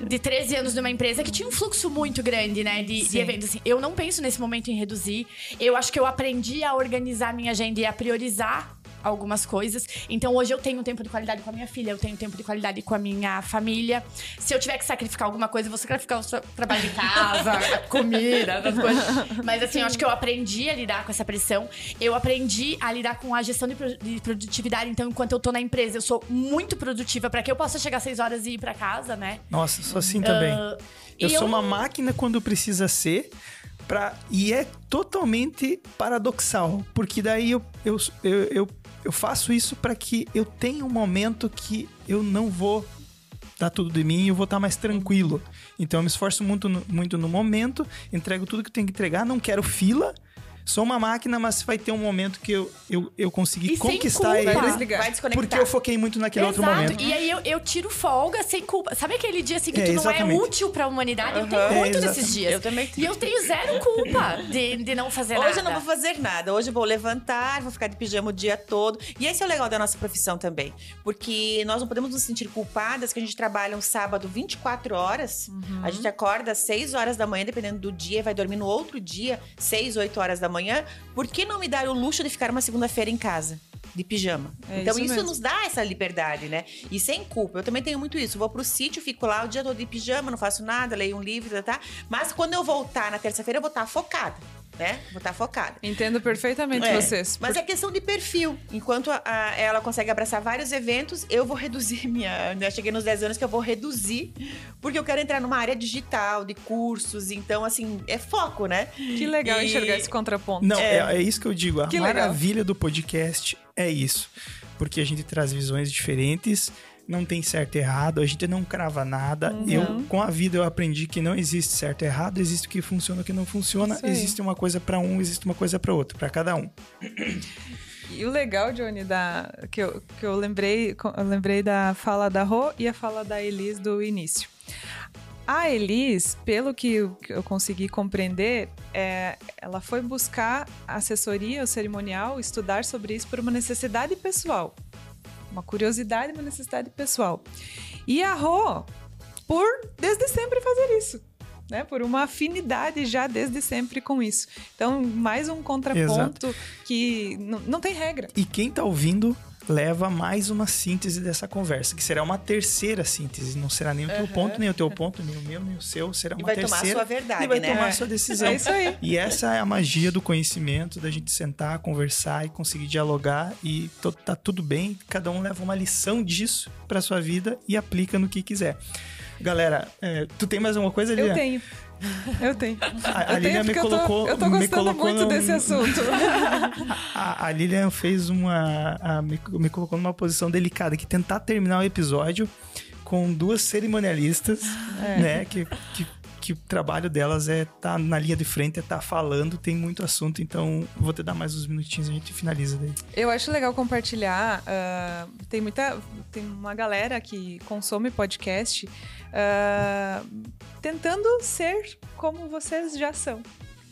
de 13 anos de uma empresa que tinha um fluxo muito grande, né, de, de, eventos. Assim, eu não penso nesse momento em reduzir. Eu acho que eu aprendi a organizar minha agenda e a priorizar algumas coisas. Então hoje eu tenho tempo de qualidade com a minha filha, eu tenho tempo de qualidade com a minha família. Se eu tiver que sacrificar alguma coisa, eu vou sacrificar o trabalho de casa, [LAUGHS] comida, essas coisas. Mas assim, eu acho que eu aprendi a lidar com essa pressão. Eu aprendi a lidar com a gestão de, de produtividade. Então, enquanto eu tô na empresa, eu sou muito produtiva para que eu possa chegar às 6 horas e ir para casa, né? Nossa, sou assim também. Uh, eu sou eu... uma máquina quando precisa ser. Pra... E é totalmente paradoxal, porque daí eu, eu, eu, eu eu faço isso para que eu tenha um momento que eu não vou dar tudo de mim e eu vou estar mais tranquilo. Então eu me esforço muito no, muito no momento, entrego tudo que eu tenho que entregar, não quero fila sou uma máquina, mas vai ter um momento que eu, eu, eu consegui e conquistar ele. Vai desconectar. Porque eu foquei muito naquele Exato. outro momento. E aí eu, eu, tiro folga sem culpa. Sabe aquele dia assim que é, tu não exatamente. é útil pra humanidade? Eu Uhum. tenho muito É, desses dias. Eu também E eu tenho zero culpa de, de não fazer nada. Hoje eu não vou fazer nada. Hoje eu vou levantar, vou ficar de pijama o dia todo. E esse é o legal da nossa profissão também. Porque nós não podemos nos sentir culpadas que a gente trabalha um sábado 24 horas. Uhum. A gente acorda às 6 horas da manhã, dependendo do dia, vai dormir no outro dia, 6, 8 horas da manhã. Por que não me dar o luxo de ficar uma segunda-feira em casa? De pijama. É então, isso isso, nos dá essa liberdade, né? E sem culpa. Eu também tenho muito isso. Vou pro sítio, fico lá o dia todo de pijama, não faço nada, leio um livro, tá? tá. Mas quando eu voltar na terça-feira, eu vou estar focada, né? Vou estar focada. Entendo perfeitamente É, vocês. Mas é questão de perfil. Enquanto a- a- ela consegue abraçar vários eventos, eu vou reduzir [LAUGHS] minha. Eu cheguei nos 10 anos que eu vou reduzir, porque eu quero entrar numa área digital, de cursos. Então, assim, é foco, né? Que legal E- enxergar esse contraponto. Não, é, é isso que eu digo. A Que legal. maravilha do podcast é isso. Porque a gente traz visões diferentes, não tem certo e errado, a gente não crava nada. Uhum. Eu, com a vida, eu aprendi que não existe certo e errado, existe o que funciona e o que não funciona. Existe uma coisa para um, existe uma coisa para outro, para cada um. E o legal, Johnny, da, que, eu, que eu lembrei, eu lembrei da fala da Rô e a fala da Elis do início. A Elis, pelo que eu, que eu consegui compreender, é, ela foi buscar assessoria, o cerimonial, estudar sobre isso por uma necessidade pessoal. Uma curiosidade, uma necessidade pessoal. E a Rô, por desde sempre fazer isso. Né, por uma afinidade já desde sempre com isso. Então, mais um contraponto que n- não tem regra. E quem tá ouvindo leva mais uma síntese dessa conversa, que será uma terceira síntese. Não será nem o teu ponto, nem o teu ponto, nem o meu, nem o seu. Será E uma vai tomar a terceira. sua verdade, e vai né? tomar É. a sua decisão. É isso aí. E essa é a magia do conhecimento, da gente sentar, conversar e conseguir dialogar e to- tá tudo bem, cada um leva uma lição disso pra sua vida e aplica no que quiser. Galera, é, tu tem mais alguma coisa, Eu Lilian? tenho. Eu tenho. A, a eu Lilian tenho me colocou, eu tô, eu tô gostando muito num- desse assunto. [LAUGHS] A, a Lilian fez uma. a- me, me colocou numa posição delicada que tentar terminar o episódio com duas cerimonialistas, É. né? Que, que, que o trabalho delas é tá na linha de frente, é tá falando, tem muito assunto, então vou te dar mais uns minutinhos e a gente finaliza daí. Eu acho legal compartilhar. ah, tem muita. Tem uma galera que consome podcast ah, tentando ser como vocês já são.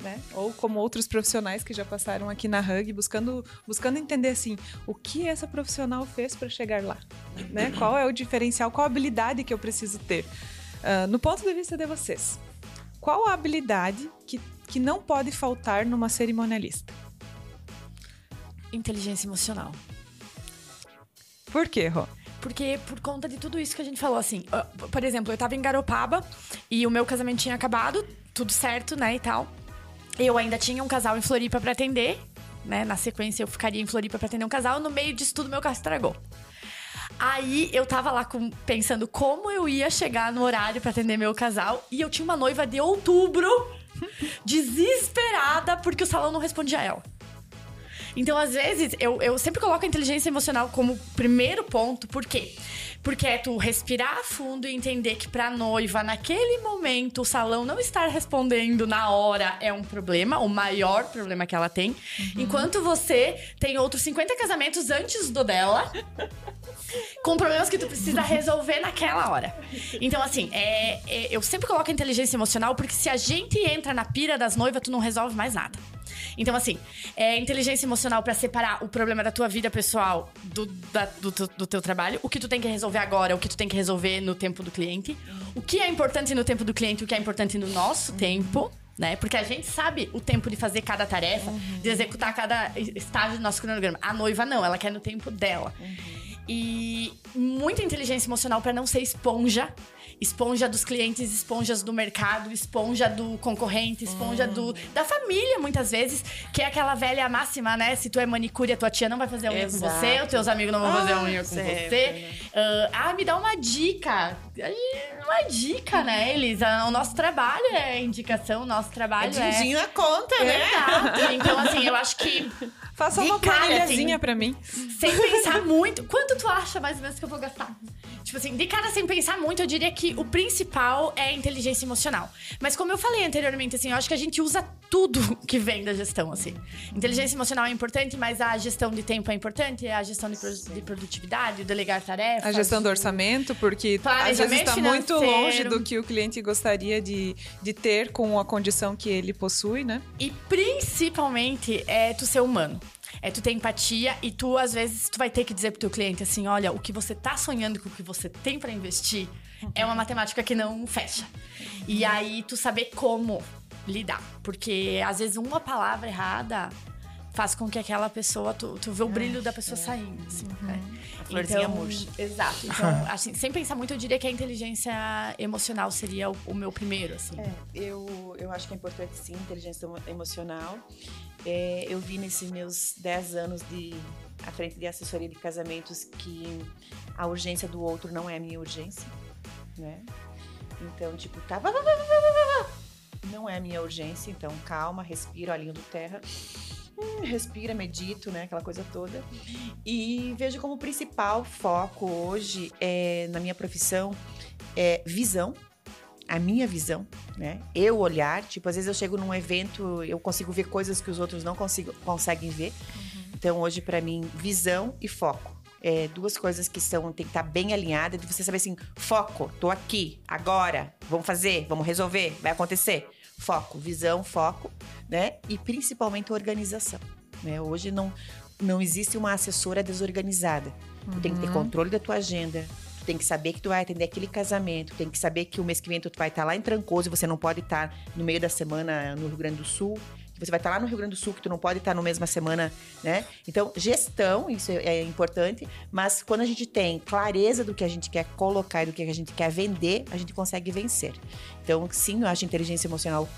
Né? Ou como outros profissionais que já passaram aqui na Hug, buscando, buscando entender assim, o que essa profissional fez para chegar lá, né? Qual é o diferencial, qual a habilidade que eu preciso ter? Uh, no ponto de vista de vocês, qual a habilidade que, que não pode faltar numa cerimonialista? Inteligência emocional. Por quê, Rô? Porque por conta de tudo isso que a gente falou, assim, por exemplo, eu tava em Garopaba e o meu casamento tinha acabado, tudo certo, né, e tal. Eu ainda tinha um casal em Floripa para atender, né? Na sequência eu ficaria em Floripa para atender um casal, no meio disso tudo meu carro estragou. Aí eu tava lá com, pensando como eu ia chegar no horário para atender meu casal e eu tinha uma noiva de outubro [LAUGHS] desesperada porque o salão não respondia a ela. Então, às vezes, eu, eu sempre coloco a inteligência emocional como primeiro ponto, por quê? Porque é tu respirar fundo e entender que pra noiva, naquele momento, o salão não estar respondendo na hora é um problema, o maior problema que ela tem. Uhum. Enquanto você tem outros 50 casamentos antes do dela, com problemas que tu precisa resolver naquela hora. Então, assim, é, é, eu sempre coloco a inteligência emocional, porque se a gente entra na pira das noivas, tu não resolve mais nada. Então, assim, é inteligência emocional para separar o problema da tua vida pessoal do, da, do, do, teu trabalho, o que tu tem que resolver agora, o que tu tem que resolver no tempo do cliente, o que é importante no tempo do cliente, o que é importante no nosso tempo. Né? Porque a gente sabe o tempo de fazer cada tarefa, uhum. de executar cada estágio do nosso cronograma. A noiva não, ela quer no tempo dela. Uhum. E muita inteligência emocional para não ser esponja esponja dos clientes, esponjas do mercado, esponja do concorrente, esponja hum. do da família, muitas vezes, que é aquela velha máxima, né? Se tu é manicure, a tua tia não vai fazer unha Exato. com você, os teus amigos não vão ah, fazer unha com sempre, você. Né? Uh, ah, me dá uma dica. Uma dica, né, Elisa? O nosso trabalho é indicação, o nosso trabalho é... É na conta, né? Exato. Então, assim, eu acho que... Faça uma planilhazinha assim, pra mim. Sem pensar muito. Quanto tu acha, mais ou menos, que eu vou gastar? Tipo assim, de cara sem pensar muito, eu diria que o principal é a inteligência emocional. Mas como eu falei anteriormente, assim, eu acho que a gente usa tudo [LAUGHS] que vem da gestão, assim. Inteligência emocional é importante, mas a gestão de tempo é importante, a gestão de, de produtividade, delegar tarefas. A gestão do orçamento, porque às vezes está muito longe do que o cliente gostaria de, de ter com a condição que ele possui, né? E principalmente é tu ser humano. É tu ter empatia e tu, às vezes, tu vai ter que dizer pro teu cliente assim: olha, o que você tá sonhando com o que você tem para investir é uma matemática que não fecha. E aí tu saber como lidar. Porque às vezes uma palavra errada faz com que aquela pessoa, tu, tu vê o brilho da pessoa é. saindo. Assim, uhum. né? A florzinha então, murcha. Exato. Então, [LAUGHS] assim, sem pensar muito, eu diria que a inteligência emocional seria o, o meu primeiro, assim. É, eu, eu acho que é importante, sim, inteligência emocional. É, eu vi nesses meus 10 anos de à frente de assessoria de casamentos que a urgência do outro não é a minha urgência, né? Então, tipo, tá... Não é a minha urgência, então calma, respira, olhinho do terra. Hum, respira, medito, né? Aquela coisa toda. E vejo como principal foco hoje é, na minha profissão é visão, a minha visão, né? Eu olhar, tipo, às vezes eu chego num evento, eu consigo ver coisas que os outros não consigo, conseguem ver. Uhum. Então, hoje, para mim, visão e foco. É, duas coisas que são, tem que estar tá bem alinhadas, de você saber assim, foco, tô aqui, agora, vamos fazer, vamos resolver, vai acontecer. Foco, visão, foco, né? E principalmente organização. Né? Hoje não, não existe uma assessora desorganizada. Uhum. Tu tem que ter uhum. controle da tua agenda, Tu tem que saber que tu vai atender aquele casamento, tem que saber que o mês que vem tu vai estar lá em Trancoso você não pode estar no meio da semana no Rio Grande do Sul. Você vai estar lá no Rio Grande do Sul, que tu não pode estar na mesma semana, né? Então, gestão, isso é, é importante, mas quando a gente tem clareza do que a gente quer colocar e do que a gente quer vender, a gente consegue vencer. Então, sim, eu acho inteligência emocional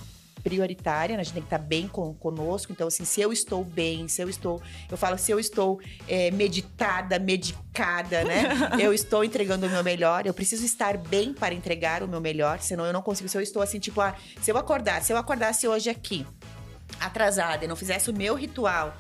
prioritária, né? a gente tem que estar bem com, conosco. Então, assim, se eu estou bem, se eu estou. Eu falo, se eu estou é, meditada, medicada, né? [LAUGHS] eu estou entregando o meu melhor. Eu preciso estar bem para entregar o meu melhor, senão eu não consigo. Se eu estou assim, tipo, ah, se eu acordar, se eu acordasse hoje aqui, atrasada, e não fizesse o meu ritual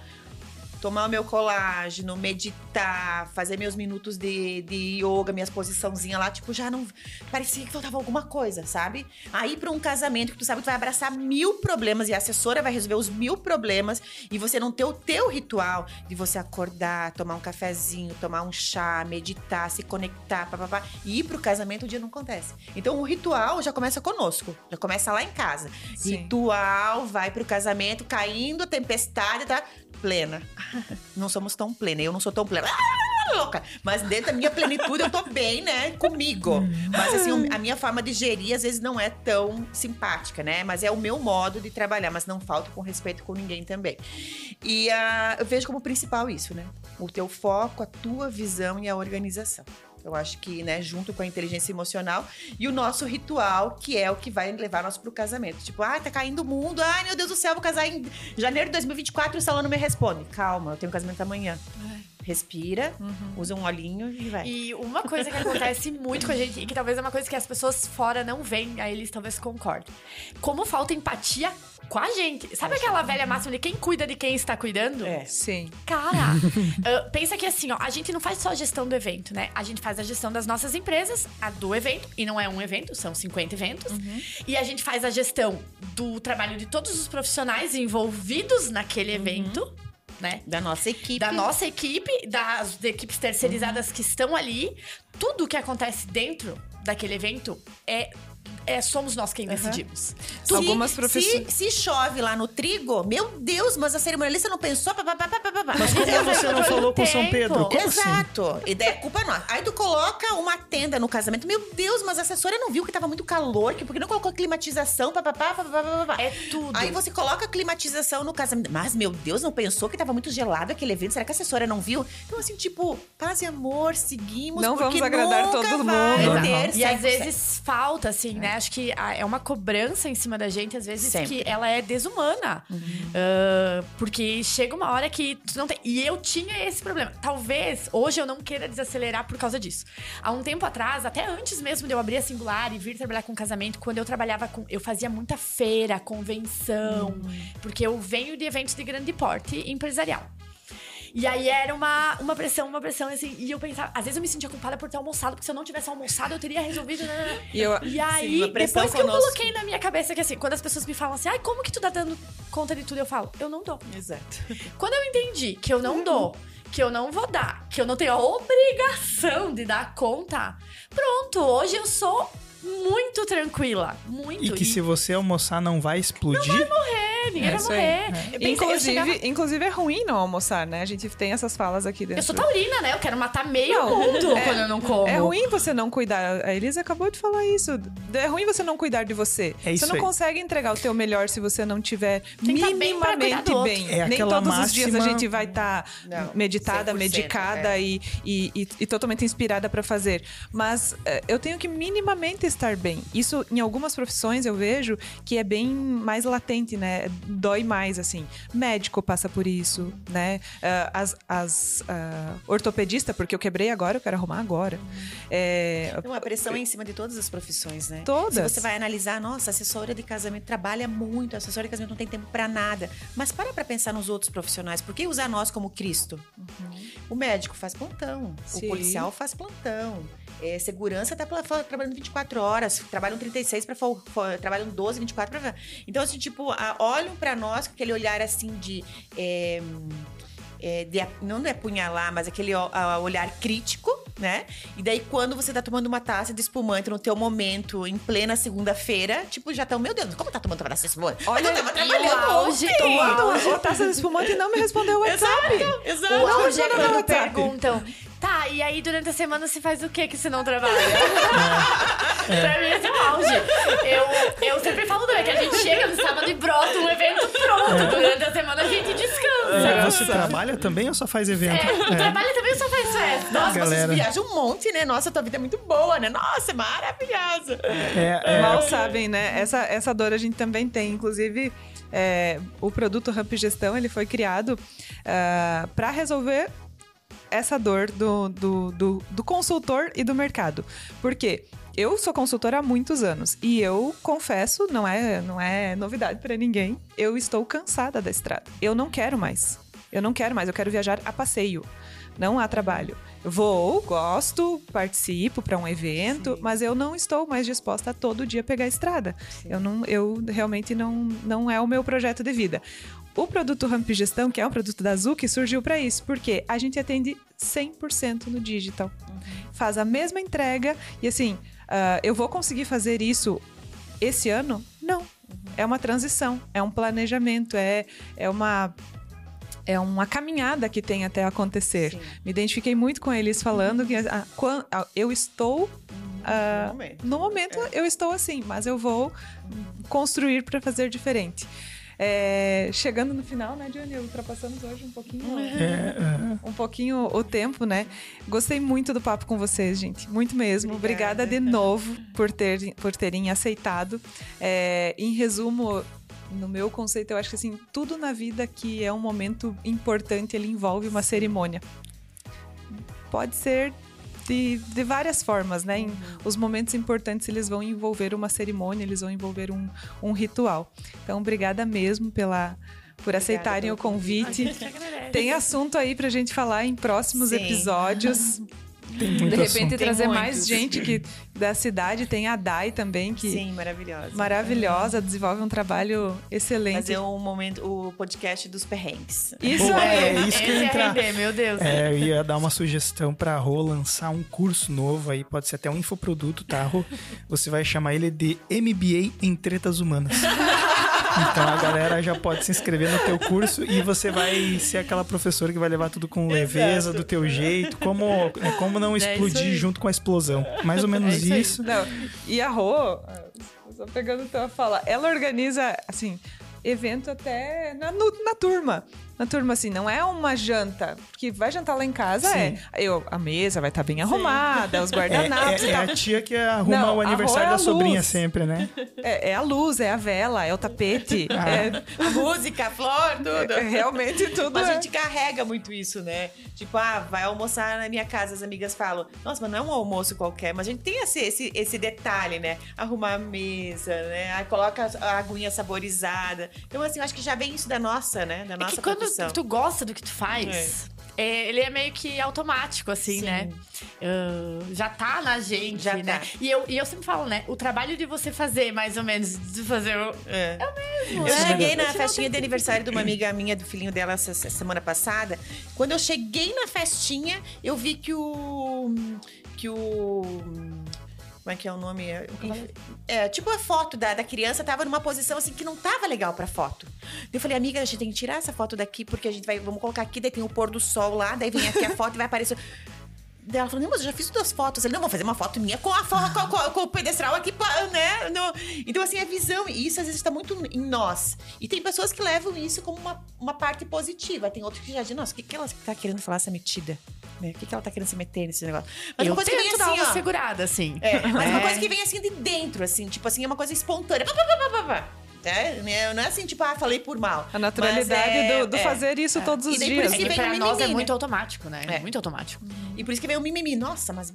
tomar o meu colágeno, meditar, fazer meus minutos de, de yoga, minhas posiçãozinhas lá, tipo, já não. Parecia que faltava alguma coisa, sabe? Aí para um casamento que tu sabe que tu vai abraçar mil problemas e a assessora vai resolver os mil problemas e você não ter o teu ritual de você acordar, tomar um cafezinho, tomar um chá, meditar, se conectar, papapá, e ir pro casamento o dia não acontece. Então o ritual já começa conosco, já começa lá em casa. Sim. Ritual vai pro casamento, caindo a tempestade, tá? plena. Não somos tão plena. Eu não sou tão plena. louca. Mas dentro da minha plenitude eu tô bem, né? Comigo. Mas assim, a minha forma de gerir às vezes não é tão simpática, né? Mas é o meu modo de trabalhar, mas não falta com respeito com ninguém também. E ah, eu vejo como principal isso, né? O teu foco, a tua visão e a organização. Eu acho que, né, junto com a inteligência emocional e o nosso ritual, que é o que vai levar nós pro casamento. Tipo, ah, tá caindo o mundo, ai meu Deus do céu, vou casar em janeiro de 2024 e o salão não me responde. Calma, eu tenho casamento amanhã. Respira, usa um olhinho e vai. E uma coisa que acontece muito com a gente, e que talvez é uma coisa que as pessoas fora não veem, aí eles talvez concordem. Como falta empatia com a gente. Sabe aquela velha máxima de quem cuida de quem está cuidando? É. Sim. Cara, [LAUGHS] ah, pensa que assim, ó, a gente não faz só a gestão do evento, né? A gente faz a gestão das nossas empresas, a do evento, e não é um evento, são 50 eventos. E a gente faz a gestão do trabalho de todos os profissionais envolvidos naquele evento, né? Da nossa equipe. Da nossa equipe, das equipes terceirizadas que estão ali. Tudo que acontece dentro daquele evento é, é somos nós quem decidimos. Tu- Algumas se, profissões- se chove lá no trigo, meu Deus, mas a cerimonialista não pensou. Pá, pá, pá, pá, pá, pá. Mas como você não falou com São Pedro? Como assim? Exato. E daí é culpa nossa. Aí tu coloca uma tenda no casamento. Meu Deus, mas a assessora não viu que tava muito calor, que porque não colocou climatização, papapá, papapá, papá. É tudo. Aí você coloca a climatização no casamento. Mas, meu Deus, não pensou que tava muito gelado aquele evento? Será que a assessora não viu? Então, assim, tipo, paz e amor, seguimos. Não porque vamos agradar nunca todo vai mundo. ter E às 100%. vezes falta, assim, né? Acho que é uma cobrança em cima da gente, às vezes, Sempre. que ela é desumana. Ah, porque chega uma hora que tu não tem. E eu tinha esse problema. Talvez hoje eu não queira desacelerar por causa disso. Há um tempo atrás, até antes mesmo de eu abrir a singular e vir trabalhar com casamento, quando eu trabalhava com. Eu fazia muita feira, convenção, porque eu venho de eventos de grande porte empresarial. E aí era uma, uma pressão, uma pressão, assim. E eu pensava, às vezes eu me sentia culpada por ter almoçado, porque se eu não tivesse almoçado, eu teria resolvido. né. E eu, E aí, pressão depois que eu conosco. coloquei na minha cabeça que assim, quando as pessoas me falam assim, ai, como que tu tá dando conta de tudo? Eu falo, eu não dou. Exato. [LAUGHS] Quando eu entendi que eu não dou, que eu não vou dar, que eu não tenho a obrigação de dar conta, pronto, hoje eu sou muito tranquila. Muito. E que se você almoçar não vai explodir. morrer, ninguém É vai morrer. Eu Inclusive, chegava- inclusive, é ruim não almoçar, né? A gente tem essas falas aqui dentro. Eu sou taurina, né? Eu quero matar meio Não, mundo é- quando eu não como. É ruim você não cuidar. A Elisa acabou de falar isso. É ruim você não cuidar de você. É isso você não aí. consegue entregar o teu melhor se você não tiver Tem tá bem minimamente outro. bem. É Nem todos os dias a máxima- gente vai estar Não, meditada, 100%, medicada é. e, e, e- e totalmente inspirada pra fazer. Mas eh, eu tenho que minimamente estar bem. Isso, em algumas profissões, eu vejo que é bem mais latente, né? Dói mais, assim. Médico passa por isso, né? Ah, as as ah, ortopedista, porque eu quebrei agora, eu quero arrumar agora. É, Então, a pressão é em cima de todas as profissões, né? Todas. Se você vai analisar, nossa, assessora de casamento trabalha muito, assessora de casamento não tem tempo pra nada. Mas para pra pensar nos outros profissionais. Por que usar nós como Cristo? O médico faz plantão, Sim. o policial faz plantão. É, segurança tá trabalhando 24 horas, trabalham 36 para trabalham 12, 24 para Então assim, tipo, a- olham pra nós com aquele olhar assim de é, é, de não é apunhalar, mas aquele a- olhar crítico, né? E daí, quando você tá tomando uma taça de espumante no teu momento, em plena segunda-feira, tipo, já estão, meu Deus, como tá tomando uma taça de espumante? Olha, eu tava E o trabalhando auge, ontem. o [LAUGHS] auge, a taça de espumante não me respondeu o WhatsApp. Exato. o auge é quando perguntam, e aí durante a semana você faz o que que você não trabalha? É. [LAUGHS] pra mim esse é o auge. Eu, eu sempre falo também que a gente chega no sábado e brota um evento pronto. Durante a semana a gente descansa. É, você trabalha também ou só faz evento? É, É. trabalho também só faz festa. Nossa, Galera. vocês viajam um monte, né? Nossa, tua vida é muito boa, né? Nossa, é maravilhosa. É, é, Mal sabem, né? Essa, essa dor a gente também tem. Inclusive, é, o produto Ramp Gestão ele foi criado para resolver essa dor do, do, do, do consultor e do mercado. Por quê? Eu sou consultora há muitos anos e eu confesso, não é, não é novidade para ninguém, eu estou cansada da estrada. Eu não quero mais. Eu não quero mais, eu quero viajar a passeio, não a trabalho. Vou, gosto, participo para um evento, mas eu não estou mais disposta a todo dia pegar a estrada. Eu não, eu realmente não, não é o meu projeto de vida. O produto Ramp Gestão, que é um produto da Zuc, surgiu para isso, porque a gente atende 100% no digital. Faz a mesma entrega e assim, ah, eu vou conseguir fazer isso esse ano? Não. É uma transição, é um planejamento, é, é uma é uma caminhada que tem até acontecer. Sim. Me identifiquei muito com eles falando que quan- ah, eu estou ah, No momento. no momento eu estou assim, mas eu vou construir para fazer diferente. É, chegando no final, né, Johnny? Ultrapassamos hoje um pouquinho, É, um pouquinho o tempo, né? Gostei muito do papo com vocês, gente. Muito mesmo. Obrigada, Obrigada. de novo por, ter, por terem aceitado. É, em resumo, no meu conceito, eu acho que assim, tudo na vida que é um momento importante, ele envolve uma cerimônia. Pode ser de, de várias formas, né? Em- Os momentos importantes, eles vão envolver uma cerimônia, eles vão envolver um, um ritual. Então, obrigada mesmo pela, por aceitarem o convite. Tem assunto aí pra gente falar em próximos Sim. episódios. Tem muito de repente assunto. trazer Tem mais gente que da cidade. Tem a Dai também, que Sim, maravilhosa. maravilhosa, desenvolve um trabalho excelente. Fazer um momento, o podcast dos perrengues. Isso Boa, aí. é isso que eu entrar. render, meu Deus. É, eu ia dar uma sugestão pra Rô lançar um curso novo aí, pode ser até um infoproduto, tá, Rô? Você vai chamar ele de MBA em Tretas Humanas. [LAUGHS] Então a galera já pode se inscrever no teu curso e você vai ser aquela professora que vai levar tudo com leveza, do teu jeito, como, é, como não isso explodir junto com a explosão. Mais ou menos É isso isso. Não, e a Rô, só pegando tua fala, ela organiza, assim, evento até na, na turma. Na turma, assim, não é uma janta. Porque vai jantar lá em casa, Sim. é. Eu, a mesa vai estar bem arrumada, os [LAUGHS] É, guardanapos é- e é tal. a tia que arruma Não, o aniversário é da sobrinha luz. sempre, né? É, é a luz, é a vela, é o tapete. [LAUGHS] Ah. É, A música, a flor, tudo. é realmente tudo. [LAUGHS] Mas é. a gente carrega muito isso, né? Tipo, ah, vai almoçar na minha casa, as amigas falam, nossa, mas não é um almoço qualquer, mas a gente tem esse, esse, esse detalhe, né? Arrumar a mesa, né? Aí coloca a aguinha saborizada. Então, assim, eu acho que já vem isso da nossa, né? Da É nossa quando tu gosta do que tu faz, é, ele é meio que automático, assim, Sim. né? Ah, já tá na gente, Já né? tá. E eu, e eu sempre falo, né? O trabalho de você fazer, mais ou menos, de fazer o... É. mesmo, Eu né? cheguei na festinha de aniversário de uma amiga minha, do filhinho dela, essa, essa semana passada. Quando eu cheguei na festinha, eu vi que o. que o. Como é que é o nome? É, É, tipo a foto da, da criança tava numa posição assim que não tava legal pra foto. Eu falei, amiga, a gente tem que tirar essa foto daqui, porque a gente vai. Vamos colocar aqui, daí tem o pôr do sol lá, daí vem aqui a [LAUGHS] foto e vai aparecer. Daí ela falou, não, mas eu já fiz duas fotos. Ele, não, vou fazer uma foto minha com a foto, com, com- com o pedestral aqui, né? No- Então, assim, a visão, e isso às vezes está muito em nós. E tem pessoas que levam isso como uma, uma parte positiva. Tem outros que já dizem, nossa, o que, que ela tá querendo falar essa metida? Né? O que, que ela tá querendo se meter nesse negócio? Mas eu uma coisa que vem dar assim, uma ó. segurada, assim. É, mas uma É. coisa que vem assim de dentro, assim, tipo assim, é uma coisa espontânea. Pá, pá, pá, pá, pá, pá. É, né? não é assim, tipo, ah, falei por mal. A naturalidade é- do, do é. fazer isso todos os E daí por dias. isso É que vem pra o nós é mimimi, muito né? automático, né? É. Muito automático. E por isso que vem o mimimi. Nossa, mas.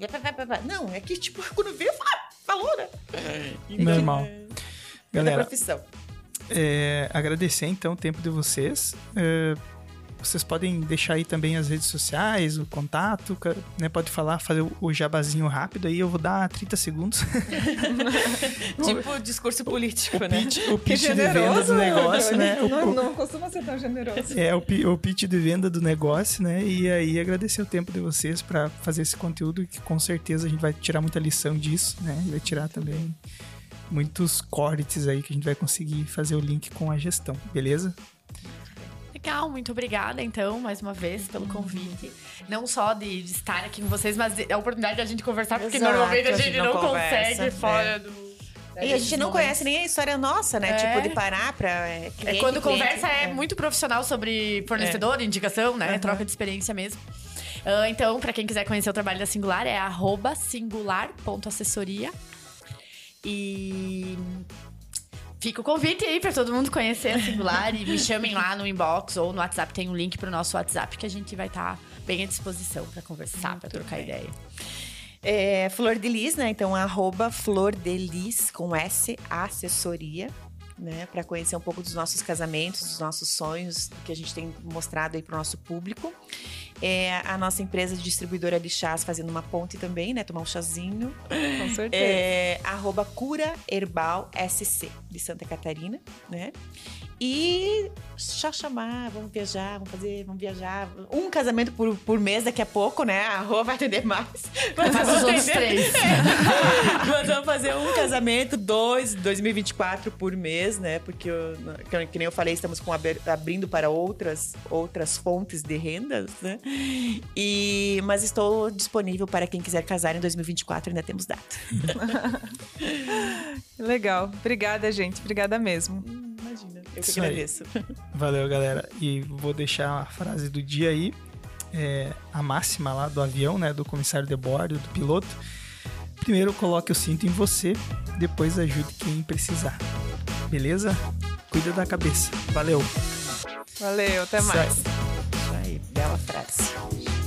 Não, é que, tipo, [LAUGHS] quando vê, fala, falou, né? Normal. Da Galera, profissão. é, agradecer então o tempo de vocês. Vocês podem deixar aí também as redes sociais, o contato, né? Pode falar, fazer o- o jabazinho rápido aí, eu vou dar 30 segundos. [LAUGHS] Tipo, discurso político, o né? pitch, o Que pitch de venda do negócio, né? O- Não, o- não costuma ser tão generoso. É o, o pitch de venda do negócio, né? E aí agradecer o tempo de vocês para fazer esse conteúdo que com certeza a gente vai tirar muita lição disso, né? E vai tirar também muitos cortes aí que a gente vai conseguir fazer o link com a gestão, beleza? Legal, muito obrigada, então, mais uma vez, pelo convite. Não só de, de estar aqui com vocês, mas de- a oportunidade de a gente conversar, porque Exato, normalmente a gente, não, conversa, consegue é. fora do. E a gente não conhece nem a história nossa, né? É. Tipo, de parar pra. É, É cliente, quando cliente, conversa é, muito profissional sobre fornecedor, indicação, né? Aham. Troca de experiência mesmo. Ah, então, pra quem quiser conhecer o trabalho da Singular, é arroba singular.assessoria. E fica o convite aí pra todo mundo conhecer a Singular e me chamem lá no inbox ou no WhatsApp. Tem um link pro nosso WhatsApp que a gente vai estar bem à disposição pra conversar, pra trocar bem. ideia. É, Flor de Lis, né? Então, arroba Flor de Lis com S, assessoria, né? Para conhecer um pouco dos nossos casamentos, dos nossos sonhos, que a gente tem mostrado aí para o nosso público. É, a nossa empresa de distribuidora de chás fazendo uma ponte também, né? Tomar um chazinho. Com certeza. É, arroba Cura Herbal SC de Santa Catarina, né? E só chamar, vamos viajar, vamos fazer, vamos viajar. Um casamento por, por mês daqui a pouco, né? A Rô vai atender mais. [LAUGHS] Mas faz os outros três. Nós vamos fazer um casamento, dois, 2024 por mês, né? Porque, eu, que, que nem eu falei, estamos com abrindo para outras, outras fontes de rendas, né? E, mas estou disponível para quem quiser casar em 2024, ainda temos data. [LAUGHS] Legal. Obrigada, gente. Obrigada mesmo. Eu que Isso agradeço. Aí. Valeu, galera. E vou deixar a frase do dia aí. É, a máxima lá do avião, né? Do comissário de bordo, do piloto. Primeiro coloque o cinto em você, depois ajude quem precisar. Beleza? Cuida da cabeça. Valeu. Valeu, até mais. Isso aí, bela frase.